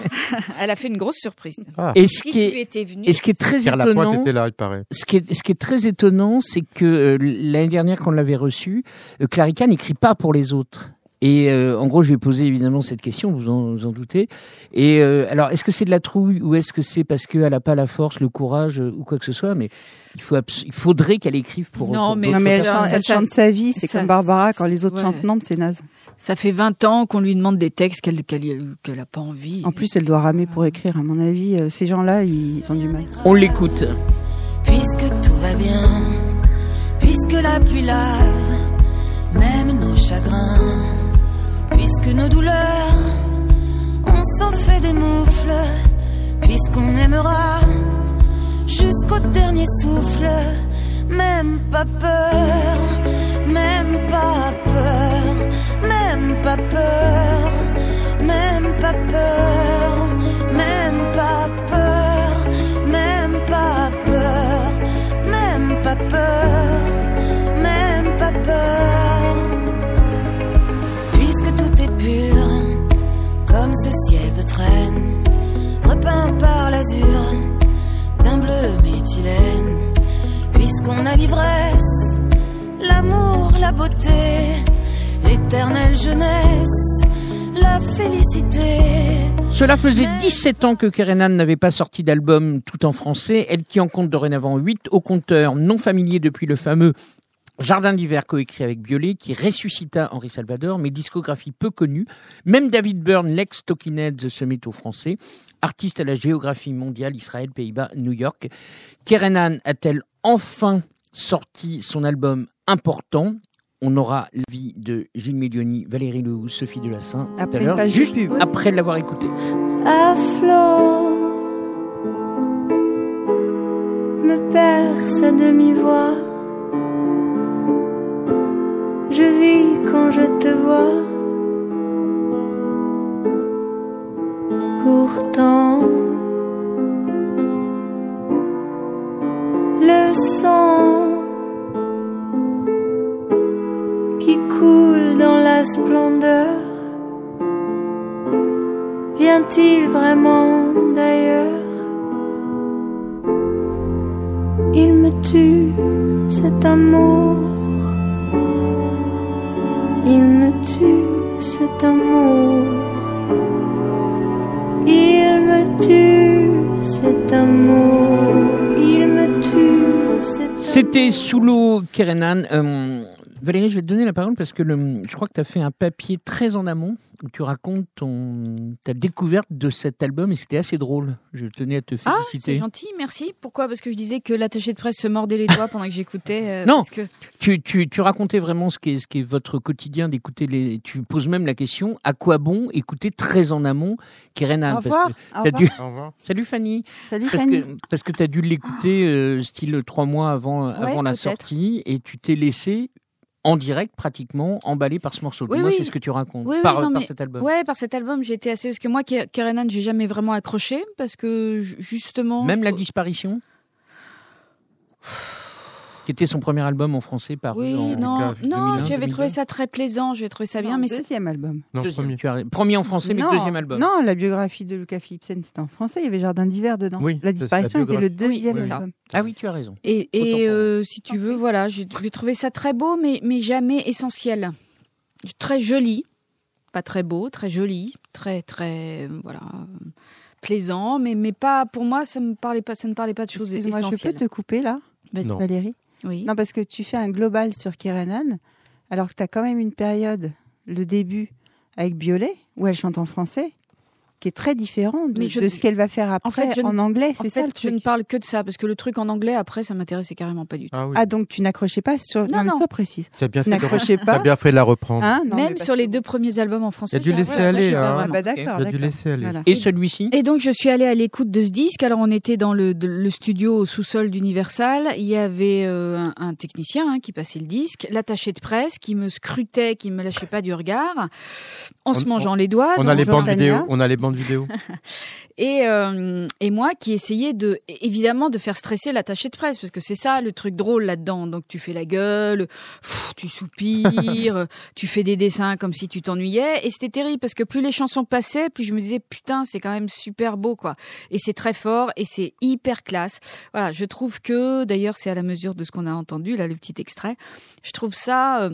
*laughs* Elle a fait une grosse surprise. Ah. Et ce qui est, étais venu, et ce qui est très Lapointe étonnant, était là, il paraît. ce qui est, ce qui est très étonnant, c'est que euh, l'année dernière, quand on l'avait reçu, euh, Clarica n'écrit pas pour les autres. Et euh, en gros, je vais poser évidemment cette question, vous en, vous en doutez. Et euh, alors, est-ce que c'est de la trouille ou est-ce que c'est parce qu'elle n'a pas la force, le courage euh, ou quoi que ce soit Mais il faut, il faudrait qu'elle écrive pour. Non, pour mais- Non mais elle, Ça, chante, elle sa vie, c'est comme Barbara quand les autres ouais. chantent Nantes, c'est naze. Ça fait 20 ans qu'on lui demande des textes qu'elle qu'elle qu'elle a pas envie. En plus, elle doit ramer pour écrire. À mon avis, euh, ces gens-là, ils ont du mal. On l'écoute. Puisque tout va bien, puisque la pluie lave, même nos chagrins, puisque nos douleurs, on s'en fait des moufles, puisqu'on aimera jusqu'au dernier souffle, même pas peur, même pas peur, même pas peur, même pas peur, même pas peur, même pas peur, même pas peur, même pas peur. Repeint par l'azur d'un bleu méthylène. Puisqu'on a l'ivresse, l'amour, la beauté, l'éternelle jeunesse, la félicité. Cela faisait 17 ans que Kerenan n'avait pas sorti d'album tout en français, elle qui en compte dorénavant 8 au compteur non familier depuis le fameux Jardin d'hiver coécrit avec Biolay qui ressuscita Henri Salvador, mais discographie peu connue. Même David Byrne, l'ex Talking Heads, se met au français. Artiste à la géographie mondiale, Israël, Pays-Bas, New York. Kerenan a-t-elle enfin sorti son album important? On aura l'avis de Gilles Mélioni, Valérie Lehoux, Sophie Delassin tout Après à l'heure, juste pub. après l'avoir écouté. à flot me perce à demi-voix. Je vis quand je te vois. Pourtant, le sang qui coule dans la splendeur. Vient-il vraiment d'ailleurs? Il me tue, cet amour. Sous l'eau Kerenan. Euh, Valérie, je vais te donner la parole parce que le, je crois que tu as fait un papier très en amont où tu racontes ton, ta découverte de cet album et c'était assez drôle. Je tenais à te Ah, féliciter. c'est gentil, merci. Pourquoi? Parce que je disais que l'attaché de presse se mordait les doigts pendant que j'écoutais. euh, Non. parce que tu, tu, tu racontais vraiment ce qui est, ce qui est votre quotidien d'écouter les. Tu poses même la question à quoi bon écouter très en amont Kerenan Au parce revoir. Au revoir. dû- Au revoir. Salut Fanny. Salut Parce Fanny. que, parce que tu as dû l'écouter euh, style trois mois avant, avant la sortie et tu t'es laissé en direct pratiquement emballé par ce morceau. Oui, Moi, oui. c'est ce que tu racontes Oui, oui, par, non, par mais- cet album. Ouais, par cet album, j'ai été assez. Parce que moi, Ke- Kerenan, j'ai jamais vraiment accroché. Parce que ju- justement. Même la disparition? Qui était son premier album en français paru Oui, en non, 2001, non, 2002. j'avais trouvé ça très plaisant, j'avais trouvé ça bien, Non, mais c'est- deuxième album. Non, Deuxième, premier. tu as raison. Premier en français, mais non, deuxième album. Non, la biographie de Lucas Philipsen, c'était en français. Il y avait Jardin d'hiver dedans. Oui, la disparition la était le deuxième Oui, c'est ça. album. Ah oui, tu as raison. Et, euh, si tu veux, voilà, j'ai trouvé ça très beau, mais, mais jamais essentiel. Très joli, pas très beau, très joli, très très voilà plaisant, mais mais pas pour moi, ça me parlait pas, ça ne parlait pas de choses Excuse-moi, je peux essentielles. te couper là? Valérie? Non, parce que tu fais un global sur Kerenan, alors que tu as quand même une période, le début, avec Biolay, où elle chante en français, qui est très différent de, Mais je- de ce qu'elle va faire après fait, je ne- en anglais. C'est ça fait, le je ne parle que de ça parce que le truc en anglais après, ça m'intéressait carrément pas du tout. Ah oui. Ah, donc tu n'accrochais pas sur. Non, mais non. sois précise. Tu as bien Tu fait de, pas. bien fait de la reprendre. Hein Non, mais Même sur les deux premiers albums en français. Il y a dû laisser aller, a dû laisser aller. Et celui-ci? Et donc je suis allée à l'écoute de ce disque. Alors on était dans le, de- le studio au sous-sol d'Universal. Il y avait euh, un, un technicien hein, qui passait le disque, l'attaché de presse qui me scrutait, qui me lâchait pas du regard, en On- se mangeant les doigts. On a les bandes vidéo. On a les bandes vidéo. *laughs* et, euh, et moi qui essayais de évidemment de faire stresser l'attaché de presse parce que c'est ça le truc drôle là-dedans. Donc tu fais la gueule, pff, tu soupires, *laughs* tu fais des dessins comme si tu t'ennuyais et c'était terrible parce que plus les chansons passaient, plus je me disais putain c'est quand même super beau quoi. Et c'est très fort et c'est hyper classe. Voilà, je trouve que d'ailleurs c'est à la mesure de ce qu'on a entendu là le petit extrait. Je trouve ça euh,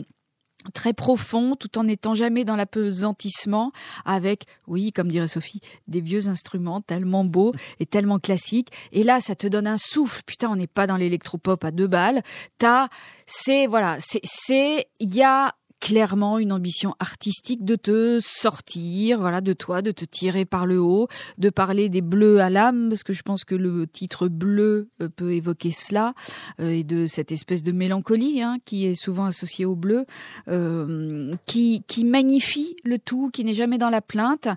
très profond tout en n'étant jamais dans l'apesantissement avec, oui, comme dirait Sophie, des vieux instruments tellement beaux et tellement classiques. Et là, ça te donne un souffle. Putain, on n'est pas dans l'électropop à deux balles. T'as, c'est, voilà, c'est, c'est, il y a clairement une ambition artistique de te sortir, voilà, de toi, de te tirer par le haut, de parler des bleus à l'âme, parce que je pense que le titre bleu euh, peut évoquer cela, euh, et de cette espèce de mélancolie hein, qui est souvent associée au bleu, euh, qui, qui magnifie le tout, qui n'est jamais dans la plainte.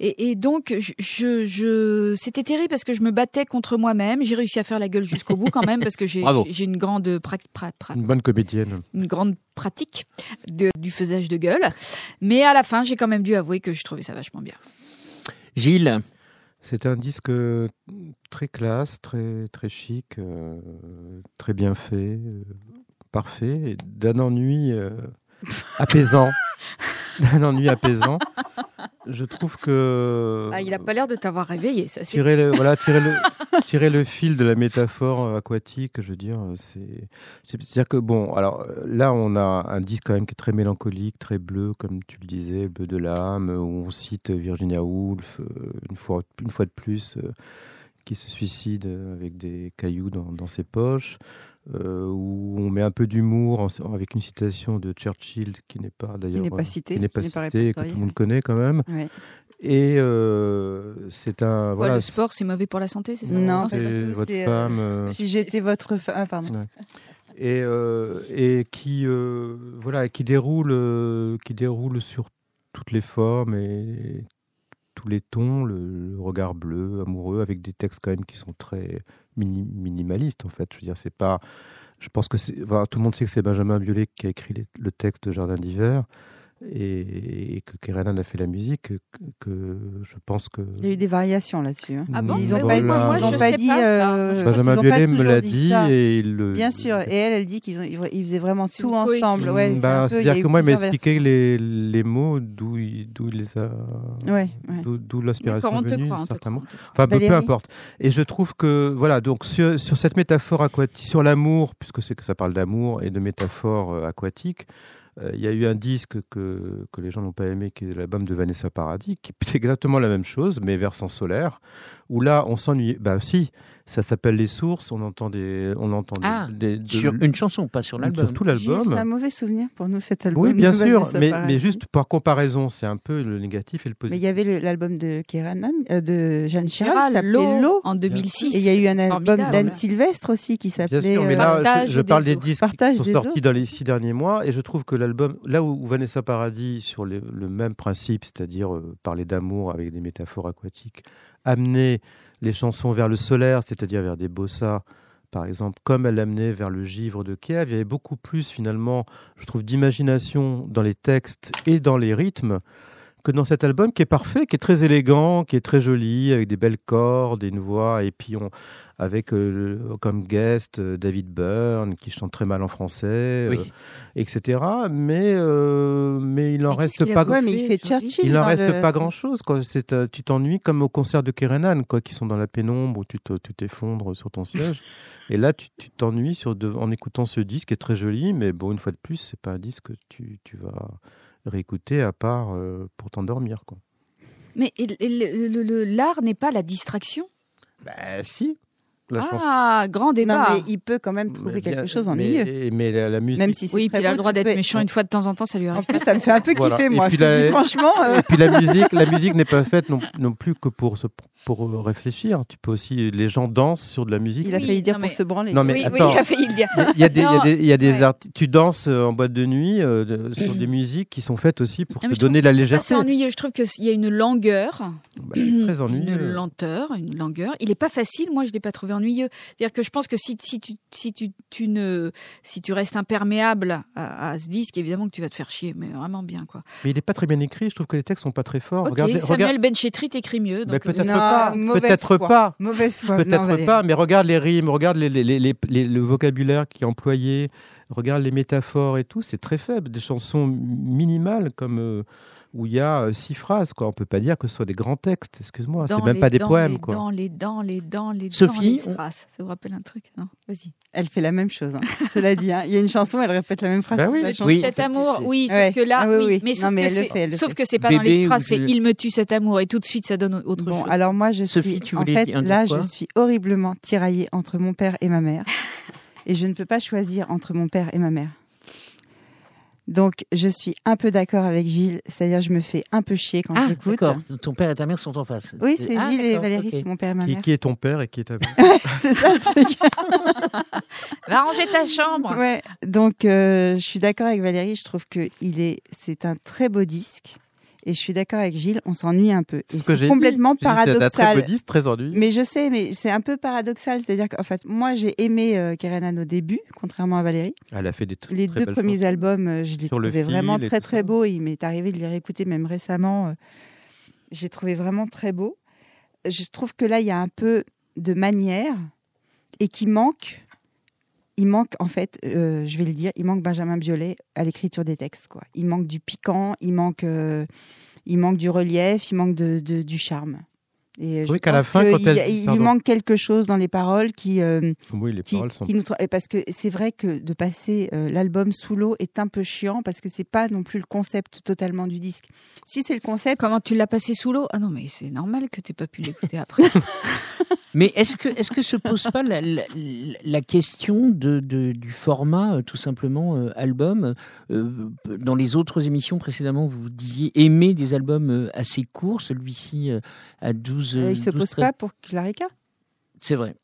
Et, et donc, je, je, c'était terrible parce que je me battais contre moi-même. J'ai réussi à faire la gueule jusqu'au bout quand même parce que j'ai, *laughs* une grande pra- pra- pra- Une bonne comédienne. une grande pratique de, du faisage de gueule. Mais à la fin, j'ai quand même dû avouer que je trouvais ça vachement bien. Gilles, C'est un disque euh, très classe, très très chic, euh, très bien fait, euh, parfait, et d'un ennui euh, apaisant. *laughs* d'un ennui apaisant. Je trouve que Ah, il a pas l'air de t'avoir réveillé, ça c'est. tirer le voilà tirer le *laughs* tirer le fil de la métaphore euh, aquatique je veux dire euh, c'est c'est à dire que bon alors euh, là on a un disque quand même qui est très mélancolique très bleu comme tu le disais bleu de l'âme où on cite Virginia Woolf une fois une fois de plus qui se suicide avec des cailloux dans, dans ses poches euh, où on met un peu d'humour avec une citation de Churchill qui n'est pas d'ailleurs n'est pas euh, citée, qui n'est pas citée, que tout le monde connaît quand même Ouais. et euh, c'est un Quoi, voilà le sport, c'est mauvais pour la santé, c'est ça? Non, c'est votre femme euh, Si j'étais votre femme. Ah, pardon. et euh, et qui euh, voilà qui déroule euh, qui déroule sur toutes les formes et tous les tons le, le regard bleu amoureux avec des textes quand même qui sont très mini- minimalistes en fait. Je veux dire c'est pas je pense que enfin, tout le monde sait que c'est Benjamin Biolay qui a écrit le texte de Jardin d'hiver et, et que Kerenan a fait la musique, que, que je pense que. Il y a eu des variations là-dessus. hein. Ah bon Ils ont Mais pas, voilà. ils ont Je pas sais dit. pas ça. euh, Benjamin Biolay me l'a dit ça. et il le. Bien sûr. Et elle, elle dit qu'ils ont, ils faisaient vraiment tout ensemble. Ouais, Bah, C'est-à-dire que moi, il m'a expliqué les, les mots d'où il, d'où il les a. Ouais, ouais. D'où, l'inspiration te venue, croit, certainement. Enfin, peu, importe. Et je trouve que, voilà, donc sur, sur cette métaphore aquatique, sur l'amour, puisque c'est que ça parle d'amour et de métaphore euh, aquatique, euh, il y a eu un disque que, que les gens n'ont pas aimé, qui est l'album de Vanessa Paradis, qui *laughs* est exactement la même chose, mais versant solaire, où là, on s'ennuie. Bah, si, ça s'appelle Les Sources, on entend des. On entend des- Ah, des, de- Sur une chanson, pas sur l'album. sur tout l'album. C'est un mauvais souvenir pour nous cet album. Oui, bien de sûr, Vanessa mais, Paradis. mais juste par comparaison, c'est un peu le négatif et le Mais il positif. y avait l'album de Kerenan, euh, de Jeanne s'appelait L'eau L'eau. en 2006. Et il y a eu un album d'Anne Sylvestre aussi qui Bien s'appelait. sûr, mais euh, là, je, parle des disques Partage qui sont sortis dans les six derniers mois, et je trouve que l'album, là où Vanessa Paradis, sur le même principe, c'est-à-dire euh, parler d'amour avec des métaphores aquatiques, amener les chansons vers le solaire, c'est-à-dire vers des bossas, par exemple, comme elle l'amenait vers le givre de Kiev, il y avait beaucoup plus finalement, je trouve, d'imagination dans les textes et dans les rythmes que dans cet album qui est parfait, qui est très élégant, qui est très joli, avec des belles cordes, une voix, et puis on, avec euh, comme guest euh, David Byrne qui chante très mal en français, Oui. euh, etc. Mais euh, mais il en Mais reste a pas. bouffé Ouais, mais il fait Jordi Churchill. Il en dans reste le- pas grand chose, quoi. C'est, euh, tu t'ennuies comme au concert de Kerenan, quoi, qui sont dans la pénombre où tu, te- tu t'effondres sur ton siège. Et là, tu, tu t'ennuies sur de- en écoutant ce disque qui est très joli, mais bon, une fois de plus, c'est pas un disque que tu, tu vas réécouter à part euh, pour t'endormir, quoi. Mais l'art n'est pas la distraction? Bah, si. Chanson- Ah, grand Non, débat. mais il peut quand même trouver Mais quelque chose mais- ennuyeux. Mais, la, la musique. Même si c'est Oui, puis il a le droit d'être peux- méchant une fois de temps en temps, ça lui En arrive. plus, ça me fait un peu Voilà. kiffer, Et moi. puis Je te la- *laughs* franchement. euh, Et puis la musique, la musique n'est pas faite non, non plus que pour se pour euh, réfléchir. Tu peux aussi, les gens dansent sur de la musique. Il a Oui, failli dire pour mais- se branler. Non, mais oui, oui, attends. il a failli le dire. Il y a des, il y a Non, des, il y a des ouais. arti- tu danses euh, en boîte de nuit euh, sur des *clears throat* musiques qui sont faites aussi pour te donner de la légèreté. C'est ennuyeux. Je trouve qu'il y a une longueur, Bah, très *clears throat* une ennuyeux. lenteur, une longueur. Il n'est pas facile. Moi, je ne l'ai pas trouvé ennuyeux. C'est-à-dire que je pense que si, si tu si tu, tu ne si tu restes imperméable à, à ce disque, évidemment que tu vas te faire chier, mais vraiment bien quoi. Mais il n'est pas très bien écrit. Je trouve que les textes sont pas très forts. Ok, Regardez- Samuel regarde- Benchetrit écrit mieux. Mais Donc, peut-être Non, pas. Peut-être pas. Mauvaise foi. non, Peut-être Valérie. pas, mais regarde les rimes, regarde les, les- les- les- les- le vocabulaire qui est employé, regarde les métaphores et tout, c'est très faible. Des chansons minimales comme euh, où il y a euh, six phrases, quoi. On peut pas dire que ce soit des grands textes. Excuse-moi, c'est dans même pas des poèmes, les quoi. Dans les dents, les dents, les dents, Sophie, les on- strass. Ça vous rappelle un truc? Non, vas-y. Elle fait la même chose. hein. *laughs* Cela dit, hein. il y a une chanson, elle répète la même phrase. Toute oui. Cet amour, c'est- oui, sauf Ouais. que là, Ah oui, mais Non, sauf mais que c'est c'est pas dans les strass, c'est je- il me tue cet amour et tout de suite ça donne autre Bon, chose. alors moi, je Sophie, suis. en fait, là, je suis horriblement tiraillée entre mon père et ma mère. *laughs* et je ne peux pas choisir entre mon père et ma mère. Donc, je suis un peu d'accord avec Gilles, c'est-à-dire je me fais un peu chier quand Ah, j'écoute. d'accord. Ton père et ta mère sont en face. Oui, c'est Ah, Gilles et Valérie, c'est mon père et ma Qui, mère. qui est ton père et qui est ta mère *laughs* c'est ça le truc. *laughs* Va ranger ta chambre. Ouais, donc euh, je suis d'accord avec Valérie, je trouve que il est, c'est un très beau disque. Et je suis d'accord avec Gilles, on s'ennuie un peu. C'est complètement dit. J'ai dit, très paradoxal. Mais je sais, mais c'est un peu paradoxal. C'est-à-dire qu'en fait, moi, j'ai aimé euh, Kerenan au début, contrairement à Valérie. Elle a fait des Les très deux premiers albums, euh, je les Sur trouvais vraiment très très beaux. Il m'est arrivé de les réécouter même récemment. euh, J'ai trouvé vraiment très beaux. Je trouve que là, il y a un peu de manière et qui manque. Il manque, en fait, euh, je vais le dire, il manque Benjamin Biolay à l'écriture des textes. Quoi. Il manque du piquant, il manque, euh, il manque du relief, il manque de, de- du charme. Et je Oui, qu'à la fin, que quand il, elle- lui manque quelque chose dans les paroles qui, euh, Oui, les qui, paroles sont. qui nous tra- parce que c'est vrai que de passer euh, l'album sous l'eau est un peu chiant parce que c'est pas non plus le concept totalement du disque. Si c'est le concept, Comment tu l'as passé sous l'eau? Ah non, mais c'est normal que t'aies pas pu l'écouter après. *laughs* Mais est-ce que est-ce que se pose pas la, la, la question de, de- du format euh, tout simplement euh, album Euh, Dans les autres émissions précédemment, vous disiez aimer des albums euh, assez courts. Celui-ci euh, à 12 euh, il se 12, pose 13. pas pour Clarica? C'est vrai.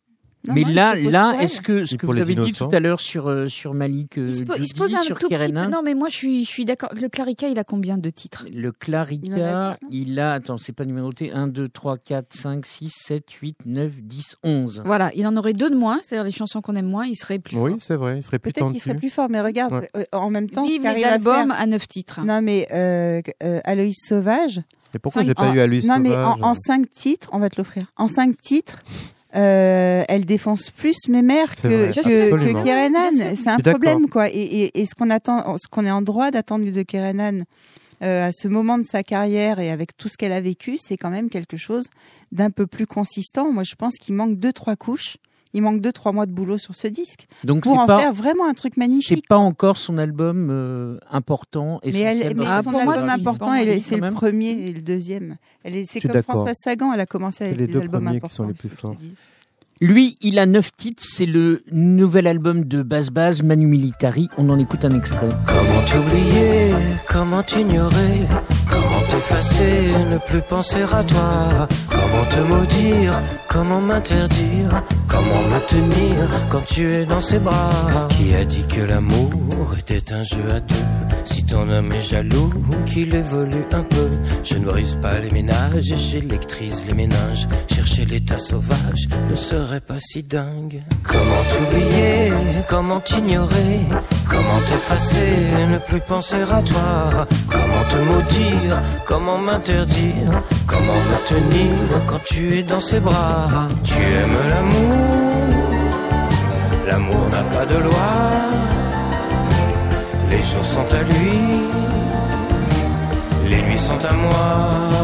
Non, Mais non, il là, là, est-ce que ce que vous avez dit innocents tout à l'heure sur euh, sur Malik, euh, Il se, po- il se pose un sur tout petit peu. Non, mais moi, je suis, je suis d'accord. Le Clarica, il a combien de titres? Le Il Clarica, non il a, attends, c'est pas numéroté, 1, 2, 3, 4, 5, 6, 7, 8, 9, 10, 11. Voilà, il en aurait deux de moins, c'est-à-dire les chansons qu'on aime moins, il serait plus Oui, c'est vrai, il serait plus Peut-être qu'il serait plus fort, mais regarde, Ouais. euh, en même temps, Vive les qu'arrive à albums faire- à neuf titres. Non, mais euh, euh, Aloïs Sauvage. Et pourquoi j'ai pas en- eu à lui Non, mais Sauvage en, en cinq titres, on va te l'offrir. En cinq titres, euh, elle défonce plus mes mères que, que, que Kerenan. C'est un problème, quoi. Et, et, et ce qu'on attend, ce qu'on est en droit d'attendre de Kerenan euh, à ce moment de sa carrière et avec tout ce qu'elle a vécu, c'est quand même quelque chose d'un peu plus consistant. Moi, je pense qu'il manque deux, trois couches. Il manque deux, trois mois de boulot sur ce disque Donc pour c'est en pas, faire vraiment un truc c'est magnifique. pas encore son album euh, important et Mais, elle, mais Ah, son pour moi, album important, c'est le même. premier et le deuxième. Elle est, c'est comme. Françoise Sagan, elle a commencé avec les des deux albums premiers qui sont les c'est plus forts. Lui, il a neuf titres, c'est le nouvel album de Baz Baz, Manu Militari. On en écoute un extrait. Comment t'oublier, comment t'ignorer, comment t'effacer, ne plus penser à toi, comment te maudire, comment m'interdire, comment me tenir quand tu es dans ses bras? Qui a dit que l'amour était un jeu à deux? Si ton homme est jaloux, qu'il évolue un peu, je ne brise pas les ménages j'électrise les méninges. Chercher l'état sauvage ne serait pas si dingue. Comment t'oublier, comment t'ignorer, comment t'effacer, ne plus penser à toi, comment te maudire, comment m'interdire, comment me quand tu es dans ses bras. Tu aimes l'amour, l'amour n'a pas de loi, les jours sont à lui, les nuits sont à moi.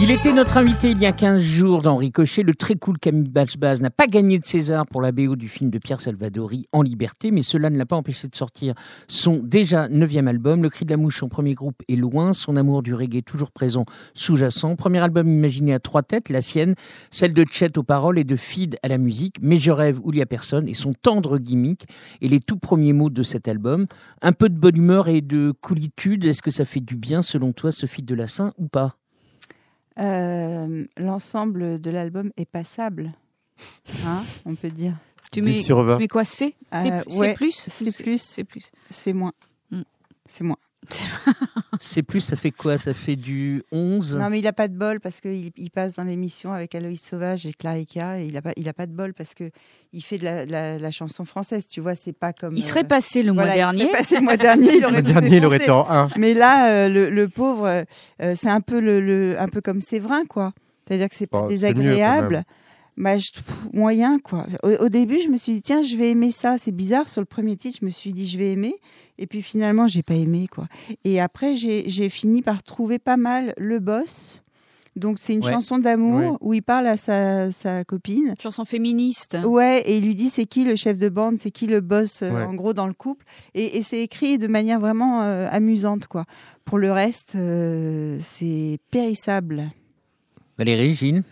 Il était notre invité il y a 15 jours dans Ricochet. Le très cool Camille Baz n'a pas gagné de César pour la BO du film de Pierre Salvadori En Liberté, mais cela ne l'a pas empêché de sortir son déjà neuvième album. Le Cri de la Mouche, son premier groupe, est loin. Son amour du reggae toujours présent, sous-jacent. Premier album imaginé à trois têtes, la sienne, celle de Chet aux paroles et de Feed à la musique. Mais je rêve où il y a personne et son tendre gimmick et les tout premiers mots de cet album. Un peu de bonne humeur et de coolitude. Est-ce que ça fait du bien selon toi, Sophie Delassin, ou pas? Euh, L'ensemble de l'album est passable, hein, on peut dire. Tu 10 mets, sur 20. mais quoi, c'est? C'est Euh, c'est ouais, c'est plus. C'est plus? C'est moins. Mm. C'est moins. C'est plus, ça fait quoi? Ça fait du 11 Non, mais il a pas de bol parce qu'il il passe dans l'émission avec Aloïs Sauvage et Clarica et il a pas, il a pas de bol parce que il fait de la, la- la chanson française. Tu vois, c'est pas comme. Il serait euh, passé le mois voilà, il serait dernier. passé le mois dernier, il *laughs* aurait Le dernier, il aurait été en 1. Mais là, euh, le, le pauvre, euh, c'est un peu le, le- un peu comme Séverin, quoi. C'est-à-dire que c'est pas Bah, quand désagréable. Bah, je trouve moyen, quoi. Au, au début, je me suis dit, tiens, je vais aimer ça. C'est bizarre. Sur le premier titre, je me suis dit, je vais aimer. Et puis finalement, j'ai pas aimé, quoi. Et après, j'ai j'ai fini par trouver pas mal le boss. Donc, c'est une Ouais. chanson d'amour Ouais. où il parle à sa, sa copine. Chanson féministe. Ouais, et il lui dit c'est qui le chef de bande, c'est qui le boss, euh, Ouais. en gros, dans le couple? Et, et c'est écrit de manière vraiment euh, amusante, quoi. Pour le reste, euh, c'est périssable. Valérie, Gilles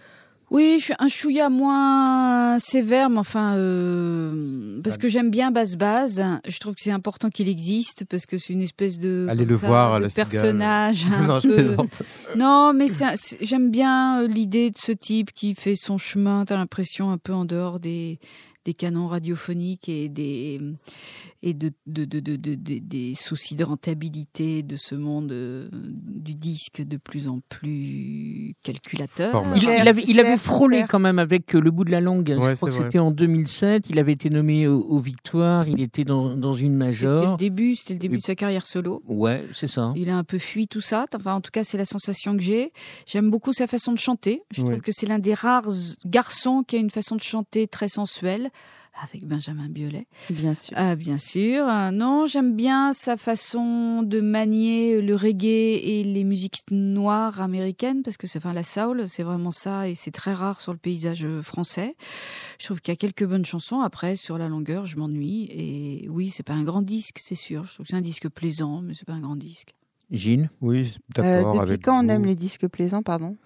Oui, je suis un chouïa moins sévère, mais enfin, euh, parce que j'aime bien Basse Base. Je trouve que c'est important qu'il existe parce que c'est une espèce de, Allez le ça, voir de personnage. *laughs* un non, je peu- plaisante. Non, mais j'aime bien euh, l'idée de ce type qui fait son chemin. T'as l'impression un peu en dehors des des canons radiophoniques et des et de, de, de, de- de- de- des soucis de rentabilité de ce monde euh, du disque de plus en plus calculateur. Il, il avait, il avait frôlé quand même avec euh, le bout de la langue. Je crois que c'était en 2007. Il avait été nommé aux, aux Victoires. Il était dans, dans une C'était le major. début, c'était le début Et- de sa carrière solo. Ouais, c'est ça. Il a un peu fui tout ça. Enfin, en tout cas, c'est la sensation que j'ai. J'aime beaucoup sa façon de chanter. Je Ouais. trouve que c'est l'un des rares garçons qui a une façon de chanter très sensuelle. Avec Benjamin Biolay, Bien sûr. Ah, bien sûr. Euh, non, j'aime bien sa façon de manier le reggae et les musiques noires américaines, parce que c'est enfin la soul, c'est vraiment ça, et c'est très rare sur le paysage euh, français. Je trouve qu'il y a quelques bonnes chansons. Après, sur la longueur, je m'ennuie. Et oui, c'est pas un grand disque, c'est sûr. Je trouve que c'est un disque plaisant, mais c'est pas un grand disque. Gilles? Oui, Euh, d'accord. depuis avec quand on aime les disques plaisants, pardon?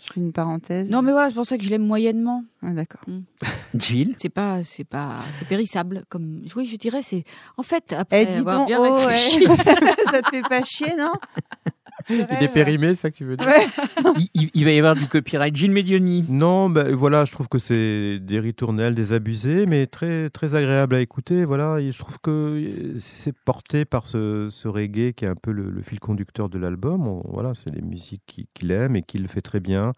Je fais une parenthèse. Non, mais voilà, c'est pour ça que je l'aime moyennement. Ah, D'accord. *laughs* Gilles C'est pas, c'est pas, c'est périssable. Comme, oui, je dirais, c'est. En fait, après Eh, dis avoir donc, bien oh, réfléchi. ouais. *laughs* ça te fait pas chier, non? Il est périmé, c'est ça que tu veux dire Ouais. il, il- il va y avoir du copyright. Gilles Medioni. Non, ben voilà, je trouve que c'est des ritournelles, des abusés, mais très très agréable à écouter. Voilà, et je trouve que c'est porté par ce, ce reggae qui est un peu le, le fil conducteur de l'album. Voilà, c'est des musiques qui- qu'il aime et qu'il fait très bien,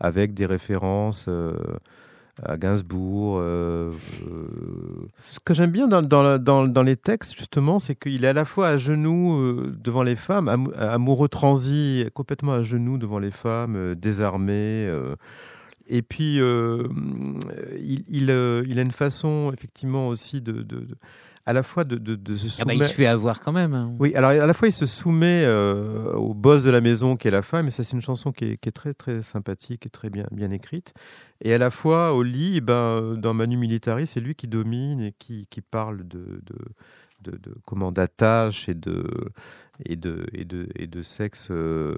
avec des références. euh, à Gainsbourg. euh, euh, Ce que j'aime bien dans, les textes, justement, c'est qu'il est à la fois à genoux euh, devant les femmes, amou- amoureux transi, complètement à genoux devant les femmes, désarmé. et puis, il, a une façon, effectivement, aussi de- à la fois de, de, de se Ah bah, soumettre. il se fait avoir quand même. hein. Oui, alors à la fois il se soumet euh, au boss de la maison qui est la femme, et ça c'est une chanson qui est, qui est très très sympathique et très bien, bien écrite. Et à la fois au lit, eh ben, euh, dans Manu Militari, c'est lui qui domine et qui, qui parle de, de, de, de comment d'attache et de, et, de, et, de, et de sexe euh,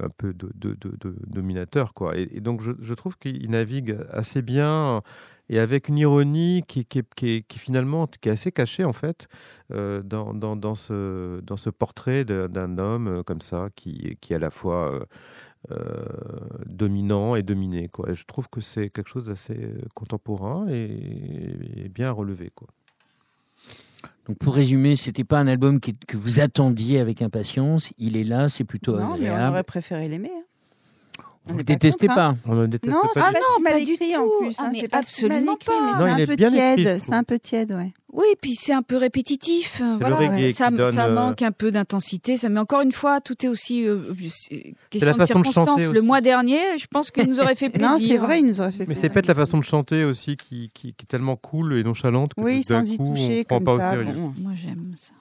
un peu de, de, de- de dominateur. Quoi. Et, et donc je, je trouve qu'il navigue assez bien et avec une ironie qui, qui, est- qui, est- qui finalement qui est assez cachée en fait euh, dans, dans, dans, ce, dans ce portrait d'un homme euh, comme ça qui, qui est à la fois euh, euh, dominant et dominé. Quoi. Et je trouve que c'est quelque chose d'assez contemporain et, et bien relevé. Quoi. Donc pour résumer, c'était pas un album qui- que vous attendiez avec impatience. Il est là, c'est plutôt Non, mais on agréable. aurait préféré l'aimer. hein. On Vous le détestez contre, hein. pas. On ne déteste Non, pas Ah non, pas du en tout. plus. Ah, hein, mais pas absolument écrit, mais pas. Non, c'est il est un peu bien tiède. C'est un peu tiède, ouais. Oui, puis c'est un peu répétitif. euh, Voilà, ça, donne, ça euh, manque un peu d'intensité. Ça, mais encore une fois, tout est aussi euh, question la de façon de circonstance. Le mois dernier, je pense qu'il nous aurait fait plaisir. *laughs* Non, c'est vrai, il nous aurait fait Mais plaisir. c'est peut-être la façon de chanter aussi qui, qui, qui est tellement cool et nonchalante que Oui, sans y coup, toucher on ne prend comme pas ça. au sérieux. bon. Moi, j'aime ça.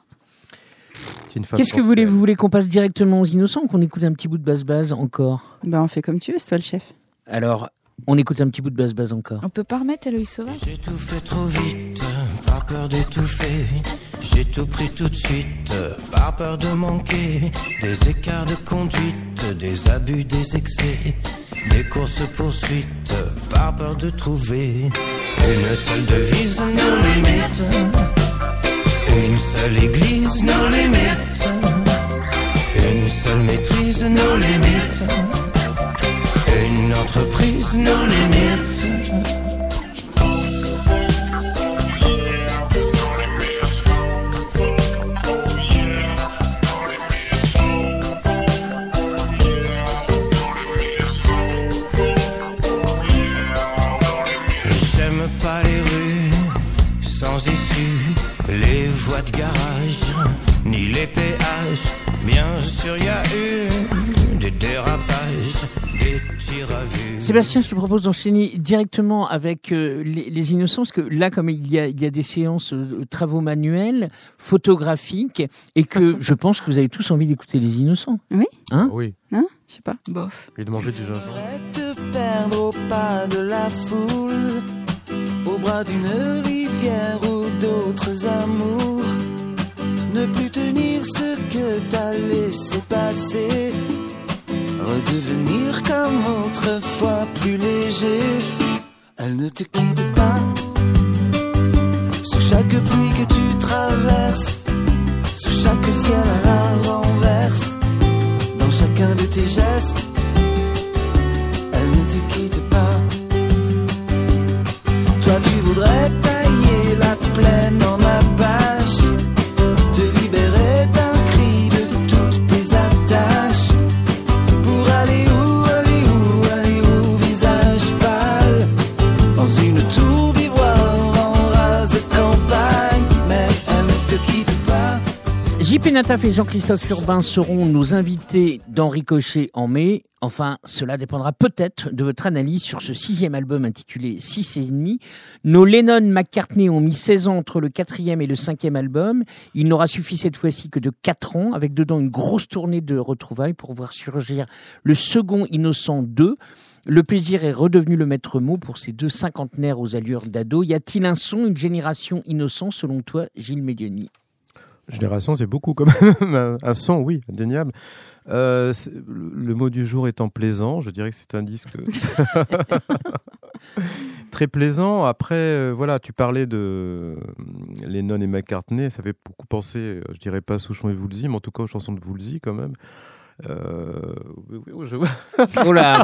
Qu'est-ce que vous voulez. Vous voulez qu'on passe directement aux innocents ou qu'on écoute un petit bout de basse-base encore? Ben, on fait comme tu veux, c'est toi le chef. Alors, on écoute un petit bout de basse-base encore. On peut pas remettre Héloïse Sauvage? J'ai tout fait trop vite, par peur d'étouffer. J'ai tout pris tout de suite, par peur de manquer. Des écarts de conduite, des abus, des excès. Des courses poursuites, par peur de trouver. Une seule devise, nos limites. Une seule église, nos limites. Une seule maîtrise, nos limites. Une entreprise, nos limites. Les péages. Bien sûr, y a eu des dérapages, des tirs à vue. Sébastien, je te propose d'enchaîner directement avec euh, les, les innocents, parce que là, comme il y a, il y a des séances euh, travaux manuels, photographiques, et que *laughs* je pense que vous avez tous envie d'écouter les innocents. Oui. Hein Ah Oui, Hein Je sais pas. Bof. et de manger du gingembre. te perdre au pas de la foule, au bras d'une rivière ou d'autres amours. Ne plus tenir ce que t'as laissé passer, redevenir comme autrefois plus léger. Elle ne te quitte pas, sous chaque pluie que tu traverses, sous chaque ciel à la renverse, dans chacun de tes gestes. Et Jean-Christophe Urbain seront nos invités dans Ricochet en mai. Enfin, cela dépendra peut-être de votre analyse sur ce sixième album intitulé Six et demi. Nos Lennon-McCartney ont mis 16 ans entre le quatrième et le cinquième album. Il n'aura suffi cette fois-ci que de 4 ans, avec dedans une grosse tournée de retrouvailles pour voir surgir le second Innocent 2. Le plaisir est redevenu le maître mot pour ces deux cinquantenaires aux allures d'ado. Y a-t-il un son, une génération innocent selon toi, Gilles Médioni? Génération, c'est beaucoup quand même. *laughs* un, son, oui, indéniable. Euh, le, mot du jour étant plaisant, je dirais que c'est un disque *laughs* très plaisant. Après, euh, voilà, tu parlais de euh, Lennon et McCartney, ça fait beaucoup penser, je dirais pas Souchon et Woolsey, mais en tout cas aux chansons de Woolsey quand même. Euh, oui, oui, je vois. *laughs* Oh là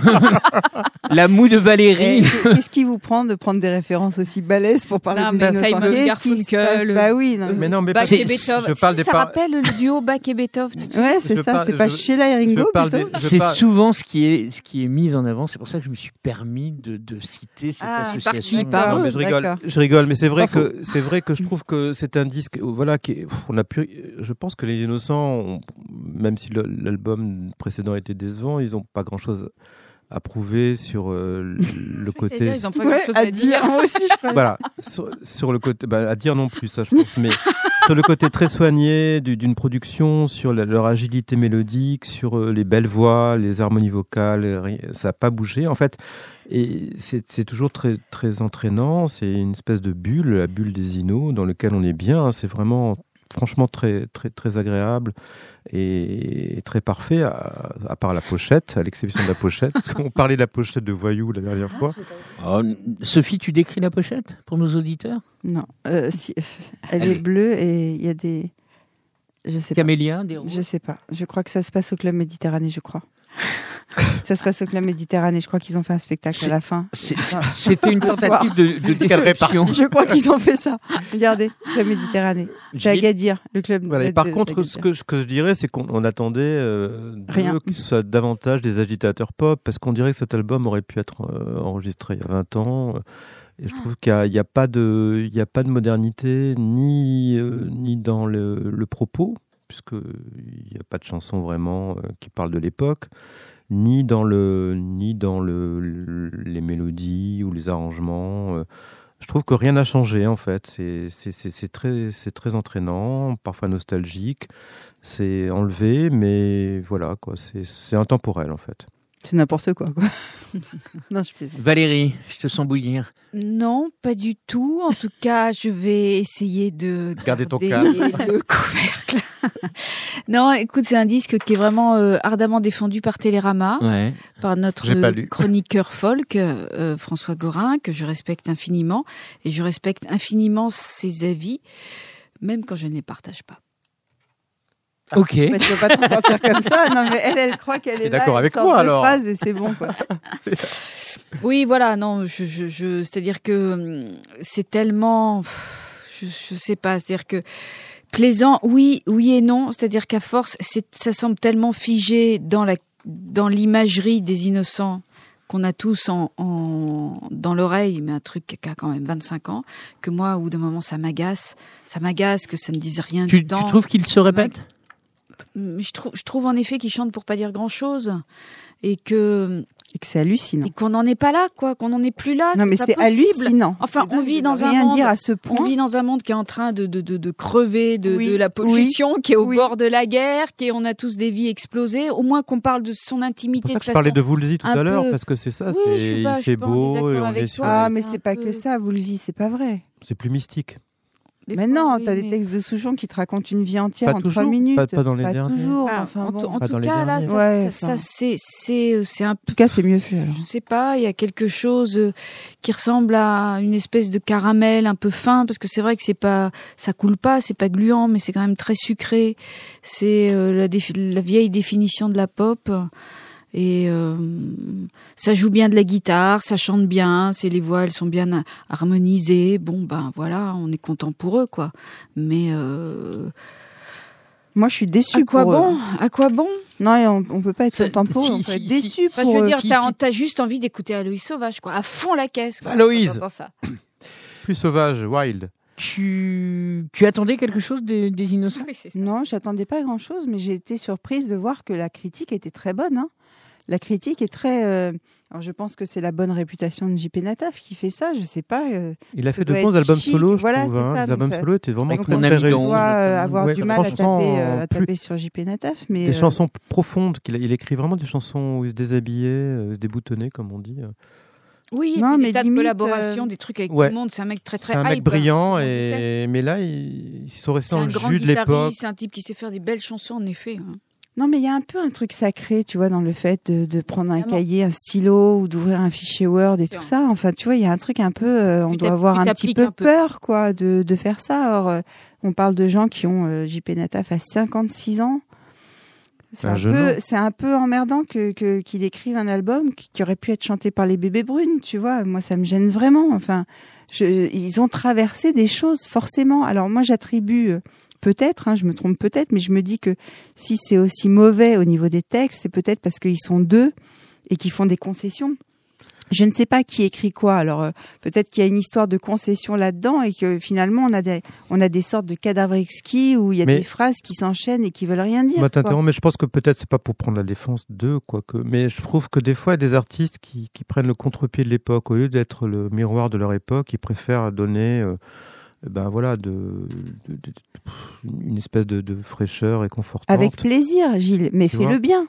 La moue de Valérie Qu'est-ce qui vous prend de prendre des références aussi balèzes pour parler Non, des bah, innocents Garfunkel, Bah oui, non, Mais non, mais Bach pas- et Beethoven. je parle Si, des ça par- rappelle le duo Bach et Beethoven. Ouais, c'est ça. C'est pas je- Sheila et Ringo des- C'est parle- souvent ce qui est ce qui est mis en avant. C'est pour ça que je me suis permis de, de citer cette Ah, association. parti par Non, eux. mais je rigole, je rigole, mais c'est vrai que c'est vrai que je trouve que c'est un disque, voilà, qui, est- on a pu, je pense que les Innocents, ont- même si le- l'album précédent était décevant, ils ont pas grand chose à prouver sur euh, *laughs* le côté. Ils ont pas Ouais, grand-chose à dire. Moi aussi, je crois. Voilà, sur, sur le côté, bah, à dire non plus, ça je pense, mais sur le côté très soigné du- d'une production, sur la- leur agilité mélodique, sur euh, les belles voix, les harmonies vocales, ça n'a pas bougé en fait. Et c'est c'est toujours très, très entraînant, c'est une espèce de bulle, la bulle des Inos, dans lequel on est bien, c'est vraiment franchement très, très, très agréable et très parfait, à, à part la pochette, à l'exception de la pochette. *laughs* Qu'on parlait de la pochette de Voyou la dernière fois. Oh, Sophie, tu décris la pochette pour nos auditeurs? Non, euh, si, *laughs* elle est bleue et il y a des. Je sais pas. Camélia, des Je sais pas. Je crois que ça se passe au club Méditerranée, je crois. Ça se passe au club Méditerranée. Je crois qu'ils ont fait un spectacle à la fin. C'était une *laughs* tentative de, de. Je crois qu'ils ont fait ça. Regardez, club Méditerranée. C'est à Gadir, le club. Voilà, et par de- contre, ce que, je- que je dirais, c'est qu'on on attendait euh, Rien. d'eux qu'ils soient davantage des agitateurs pop, parce qu'on dirait que cet album aurait pu être euh, enregistré il y a 20 ans. Et je trouve qu'il n'y a, pas de, il y a pas de modernité ni, euh, ni dans le, le propos, puisqu'il n'y a pas de chanson vraiment euh, qui parle de l'époque, ni dans, le, ni dans le, le- les mélodies ou les arrangements. euh. Je trouve que rien n'a changé en fait. C'est- C'est c'est- c'est très, c'est très entraînant, parfois nostalgique. C'est enlevé, mais voilà, quoi. C'est c'est intemporel en fait. C'est n'importe quoi, quoi. *laughs* non, je plaisante. Valérie, je te sens bouillir. Non, pas du tout. En tout cas, je vais essayer de Garder ton garder le couvercle. *laughs* non, écoute, c'est un disque qui est vraiment euh, ardemment défendu par Télérama, Ouais. par notre euh, chroniqueur folk, euh, François Gorin, que je respecte infiniment. Et je respecte infiniment ses avis, même quand je ne les partage pas. Ok. Mais tu peux pas t'en sortir comme ça? Non, mais elle, elle croit qu'elle est là. d'accord avec moi, alors et c'est bon, quoi. *laughs* Oui, voilà, non, je, je, je c'est-à-dire que hum, c'est tellement, je, je sais pas, c'est-à-dire que plaisant, oui, oui et non, c'est-à-dire qu'à force, ça semble tellement figé dans la, dans l'imagerie des innocents qu'on a tous en, en- dans l'oreille, mais un truc qui a quand même 25 ans, que moi, au bout d'un moment, ça m'agace, ça m'agace que ça ne dise rien Tu, du tu temps. trouves qu'il se répète? Je trouve, je trouve en effet qu'ils chantent pour pas dire grand-chose et que Et que c'est hallucinant. et qu'on n'en est pas là, quoi, qu'on n'en est plus là. Non, mais c'est hallucinant. Enfin, on vit dans un rien monde- dire à ce On point. vit dans un monde qui est en train de, de, de, de crever de, Oui, de la pollution, qui est au oui. bord de la guerre, qui est, on a tous des vies explosées. Au moins qu'on parle de son intimité pour ça de que je parlais de Woolsey tout un à l'heure, peu- parce que c'est ça. Oui, c'est- il fait beau et on avec est sur. toi. Ah, mais un c'est pas que ça, dites, c'est pas vrai. C'est plus mystique. Des non, oui, t'as des textes de Souchon qui te racontent une vie entière Pas en toujours, trois minutes. pas- pas dans les derniers. toujours, Ah, enfin en, bon. tout- en Pas cas, là, ça, Ouais, ça- ça, c'est, c'est, euh, c'est un En tout cas, c'est mieux fait alors. je sais pas, il y a quelque chose euh, qui ressemble à une espèce de caramel un peu fin, parce que c'est vrai que c'est pas, ça coule pas, c'est pas gluant, mais c'est quand même très sucré. C'est euh, la vieille définition de la pop. Et euh, ça joue bien de la guitare, ça chante bien, c'est les voix, elles sont bien ha- harmonisées. Bon, ben voilà, on est content pour eux, quoi. Mais euh, Moi, je suis déçue à quoi pour eux. bon? À quoi bon? Non, et on, on peut pas être content pour eux, si, on peut si, être si. déçu Enfin, pour je veux eux. dire, si, t'as, si. t'as juste envie d'écouter Aloïs Sauvage, quoi, à fond la caisse. Quoi, t'entends ça. *clears throat* Plus sauvage, wild. tu, tu attendais quelque chose des, des innocents? Oui, c'est ça. Non, j'attendais pas grand chose, mais j'ai été surprise de voir que la critique était très bonne. hein. La critique est très. euh, Alors, je pense que c'est la bonne réputation de JP Nataf qui fait ça. Je sais pas. euh, Il a fait de bons albums chic, solo, je voilà, trouve. c'est hein. ça, Les albums donc, solo étaient vraiment très, on réussis. doit euh, avoir Ouais, du mal à taper, euh, plus- sur JP Nataf, mais Des euh, chansons profondes. il écrit vraiment des chansons où il se déshabillait, euh, se déboutonnait, comme on dit. Oui, et Non, puis mais des tas limite, de collaborations, euh, des trucs avec ouais. tout le monde. C'est un mec très très C'est un mec hype, brillant, hein, on et... mais là, ils ils sont restés C'est dans un le jus de l'époque. guitariste, c'est un type qui sait faire des belles chansons, en effet. hein. Non, mais il y a un peu un truc sacré, tu vois, dans le fait de, de prendre un Vraiment. cahier, un stylo ou d'ouvrir un fichier Word et tout ça. Enfin, tu vois, il y a un truc un peu, euh, on doit avoir un petit peu un peu. peur, quoi, de, de faire ça. Or, euh, on parle de gens qui ont euh, JP Nataf à 56 ans. C'est Un peu, c'est un peu emmerdant que que- qu'il écrive un album qui, qui aurait pu être chanté par les bébés brunes, tu vois. Moi, ça me gêne vraiment. Enfin, je, ils ont traversé des choses forcément. Alors moi, j'attribue euh, peut-être, hein, je me trompe peut-être, mais je me dis que si c'est aussi mauvais au niveau des textes, c'est peut-être parce qu'ils sont deux et qu'ils font des concessions. Je ne sais pas qui écrit quoi. Alors euh, peut-être qu'il y a une histoire de concession là-dedans et que finalement on a des on a des sortes de cadavres exquis où il y a Mais- des phrases qui s'enchaînent et qui veulent rien dire. Moi, quoi. t'interromps, mais je pense que peut-être c'est pas pour prendre la défense d'eux, quoique. Mais je trouve que des fois, il y a des artistes qui, qui prennent le contre-pied de l'époque. Au lieu d'être le miroir de leur époque, ils préfèrent donner, euh, ben voilà, de, de- une espèce de, de fraîcheur réconfortante. Avec plaisir, Gilles, mais fais-le bien.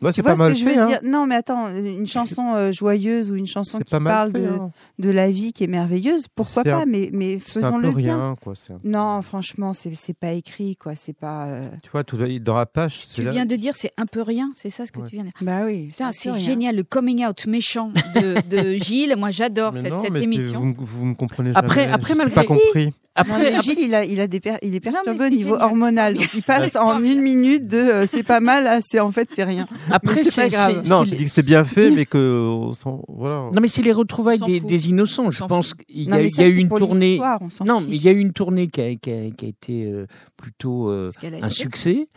Ouais, Tu c'est vois pas ce mal que je veux hein. dire? Non, mais attends, une chanson euh, joyeuse ou une chanson qui parle fait, de, hein. de la vie qui est merveilleuse, pourquoi un- pas? Mais, mais C'est un peu faisons-le bien. rien, quoi. c'est un- Non, franchement, c'est c'est pas écrit, quoi. C'est pas. euh, Tu vois, tout, dans la page, Tu là. viens de dire c'est un peu rien, c'est ça ce que Ouais. tu viens de dire? Bah oui. C'est génial le coming out méchant de, de *laughs* Gilles. Moi, j'adore cette, non, cette émission. Vous, vous me comprenez Après- jamais. après, j'ai malgré- pas compris. Non, Après, Gilles, il, a, il, a des per- il est perturbé au niveau génial. hormonal. Donc il passe en une minute de euh, c'est pas mal, à c'est en fait c'est rien. après, c'est pas grave. Non, je dis que c'est bien fait, *laughs* mais que voilà. Non, mais c'est les retrouvailles des, des innocents. Je pense qu'il y a, ça, y a eu une tournée. Non, mais il y a eu une tournée qui a, qui a- qui a été euh, plutôt euh, un succès.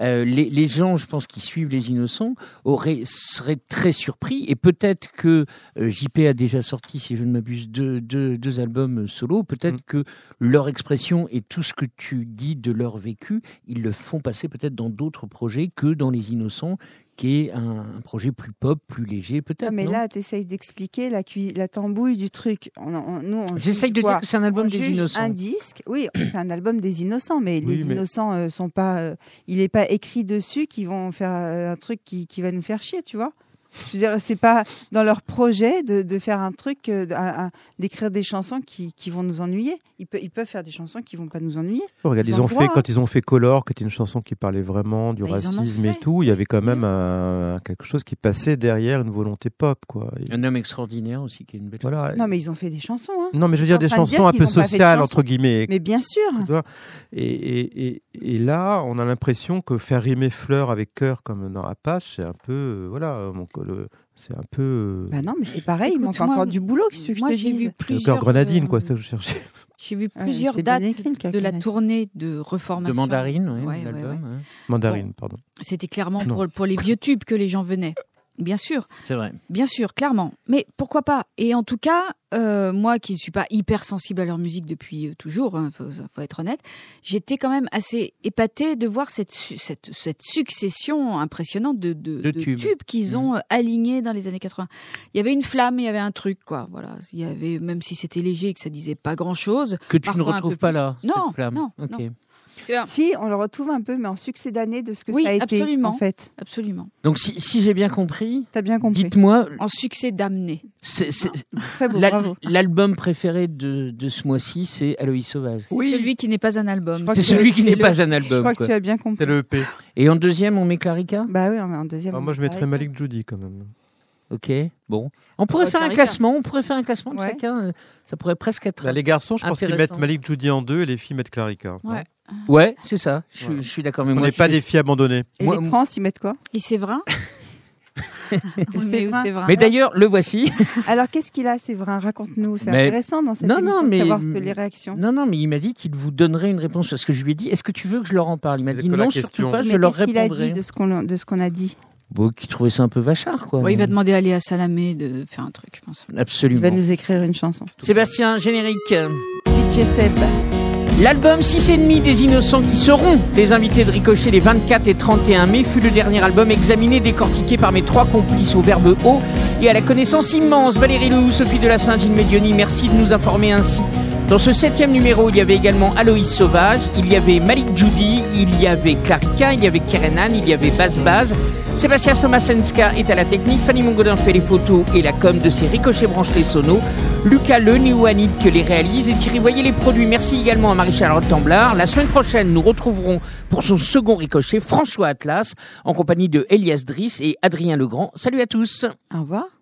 Euh, les, les gens, je pense, qui suivent les innocents auraient seraient très surpris et peut-être que euh, JP a déjà sorti, si je ne m'abuse, deux, deux, deux albums solo. Peut-être Mm. que leur expression et tout ce que tu dis de leur vécu, ils le font passer peut-être dans d'autres projets que dans les innocents, qui est un, un projet plus pop, plus léger, peut-être. Non, mais non là, tu essayes d'expliquer la, la tambouille du truc. On, on- nous, on J'essaye de quoi dire que c'est un album On des juge innocents. Un disque, oui, *clears throat* c'est un album des innocents, mais Oui, les mais- innocents euh, sont pas. euh, il n'est pas écrit dessus qu'ils vont faire euh, un truc qui, qui va nous faire chier, tu vois. Je veux dire, c'est pas dans leur projet de, de faire un truc, euh, d'écrire des chansons qui, qui vont nous ennuyer. Ils, peuvent- ils peuvent faire des chansons qui vont pas nous ennuyer. Oh, regarde, Ils ils ont fait hein. quand ils ont fait Color, qui était une chanson qui parlait vraiment du Bah, racisme et tout. Il y avait quand même un- quelque chose qui passait derrière une volonté pop, quoi. Et Un homme extraordinaire aussi, qui est une belle. voilà. Non, mais ils ont fait des chansons. Hein. Non, mais je veux dire des dire chansons un peu sociales entre guillemets. Mais bien sûr. Et, et, et là, on a l'impression que faire rimer fleur avec cœur comme dans Apache, c'est un peu, euh, voilà, mon co- le- c'est un peu euh, Bah non, mais c'est pareil. il manque Écoute, moi, encore du boulot. Qu'est-ce que je Moi, te j'ai vu le plusieurs. cœur grenadine, euh, quoi, c'est ça que je cherchais. *laughs* J'ai vu plusieurs dates écrit, le cœur de la tournée de reformation. De Mandarine, ouais, Ouais, ouais, l'album, ouais. ouais. Mandarine, pardon. C'était clairement pour, pour les vieux tubes que les gens venaient. Bien sûr, C'est vrai. bien sûr, clairement. Mais pourquoi pas? Et en tout cas, euh, moi qui ne suis pas hyper sensible à leur musique depuis euh, toujours, il faut, faut être honnête, j'étais quand même assez épatée de voir cette, cette, cette succession impressionnante de, de, De de tubes. tubes qu'ils ont euh, alignés dans les années 80. Il y avait une flamme, il y avait un truc, quoi. Voilà, il y avait même si c'était léger et que ça disait pas grand-chose. Que tu ne retrouves pas plus. là. Non, cette flamme. non, Ok. non. Si, on le retrouve un peu, mais en succès d'année de ce que Oui, ça a été, absolument. en fait. Absolument. Donc, si, si j'ai bien compris, T'as bien compris. dites-moi, En succès d'amener. c'est- c'est- Très beau, la- bravo. l'album préféré de, de ce mois-ci, c'est Aloïs Sauvage. C'est celui qui n'est pas un album. C'est celui qui c'est n'est le- pas un Je album. crois que quoi. tu as bien compris. C'est le EP. Et en deuxième, on met Clarica Bah oui, on est en deuxième. Ah, moi, je mettrais. Malik Judy quand même. Ok, bon. On pourrait faire un Clarica. classement, on pourrait faire un classement de Ouais. chacun. euh, Ça pourrait presque être. Là, les garçons, je pense qu'ils Intéressant. mettent Malik Judy en deux et les filles mettent Clarica. Ouais. Ouais, c'est ça. Je, suis- je d'accord. Mais On moi, n'est pas je- des filles abandonnées. Et Moi- les trans, ils mettent quoi? Et *laughs* c'est vrai? Mais d'ailleurs, le voici. *laughs* Alors, qu'est-ce qu'il a, c'est vrai? Raconte-nous. C'est Mais- intéressant dans cette Non, émission non, de mais- savoir ce- les réactions. Non, non, mais il m'a dit qu'il vous donnerait une réponse parce que je lui ai dit est-ce que tu veux que je leur en parle? Il m'a dit non, question surtout pas, je mais leur qu'est-ce qu'il a répondrai. dit de ce qu'on de ce qu'on a dit? Bon, qui trouvait ça un peu vachard, quoi. Ouais, Il va demander à Léa Salamé de faire un truc, je pense. Il Absolument. va nous écrire une chanson. Sébastien, générique. DJ Seb? L'album 6 et demi des Innocents qui seront les invités de Ricochet les 24 et 31 mai fut le dernier album examiné, décortiqué par mes trois complices au verbe haut et à la connaissance immense. Valérie Lehou, Sophie de la Saint, Gilles Médioni, merci de nous informer ainsi. Dans ce septième numéro, il y avait également Aloïs Sauvage, il y avait Malik Judy, il y avait Clarika, il y avait Kerenan, il y avait Baz Baz. Sébastien Somasenska est à la technique, Fanny Mongodin fait les photos et la com de ses ricochets branchés sonos. Lucas Le Néouanide que les réalise et Thierry Voyer les produits. Merci également à Marie-Charlotte Temblard. La semaine prochaine, nous retrouverons pour son second ricochet François Atlas en compagnie de Elias Driss et Adrien Legrand. Salut à tous. Au revoir.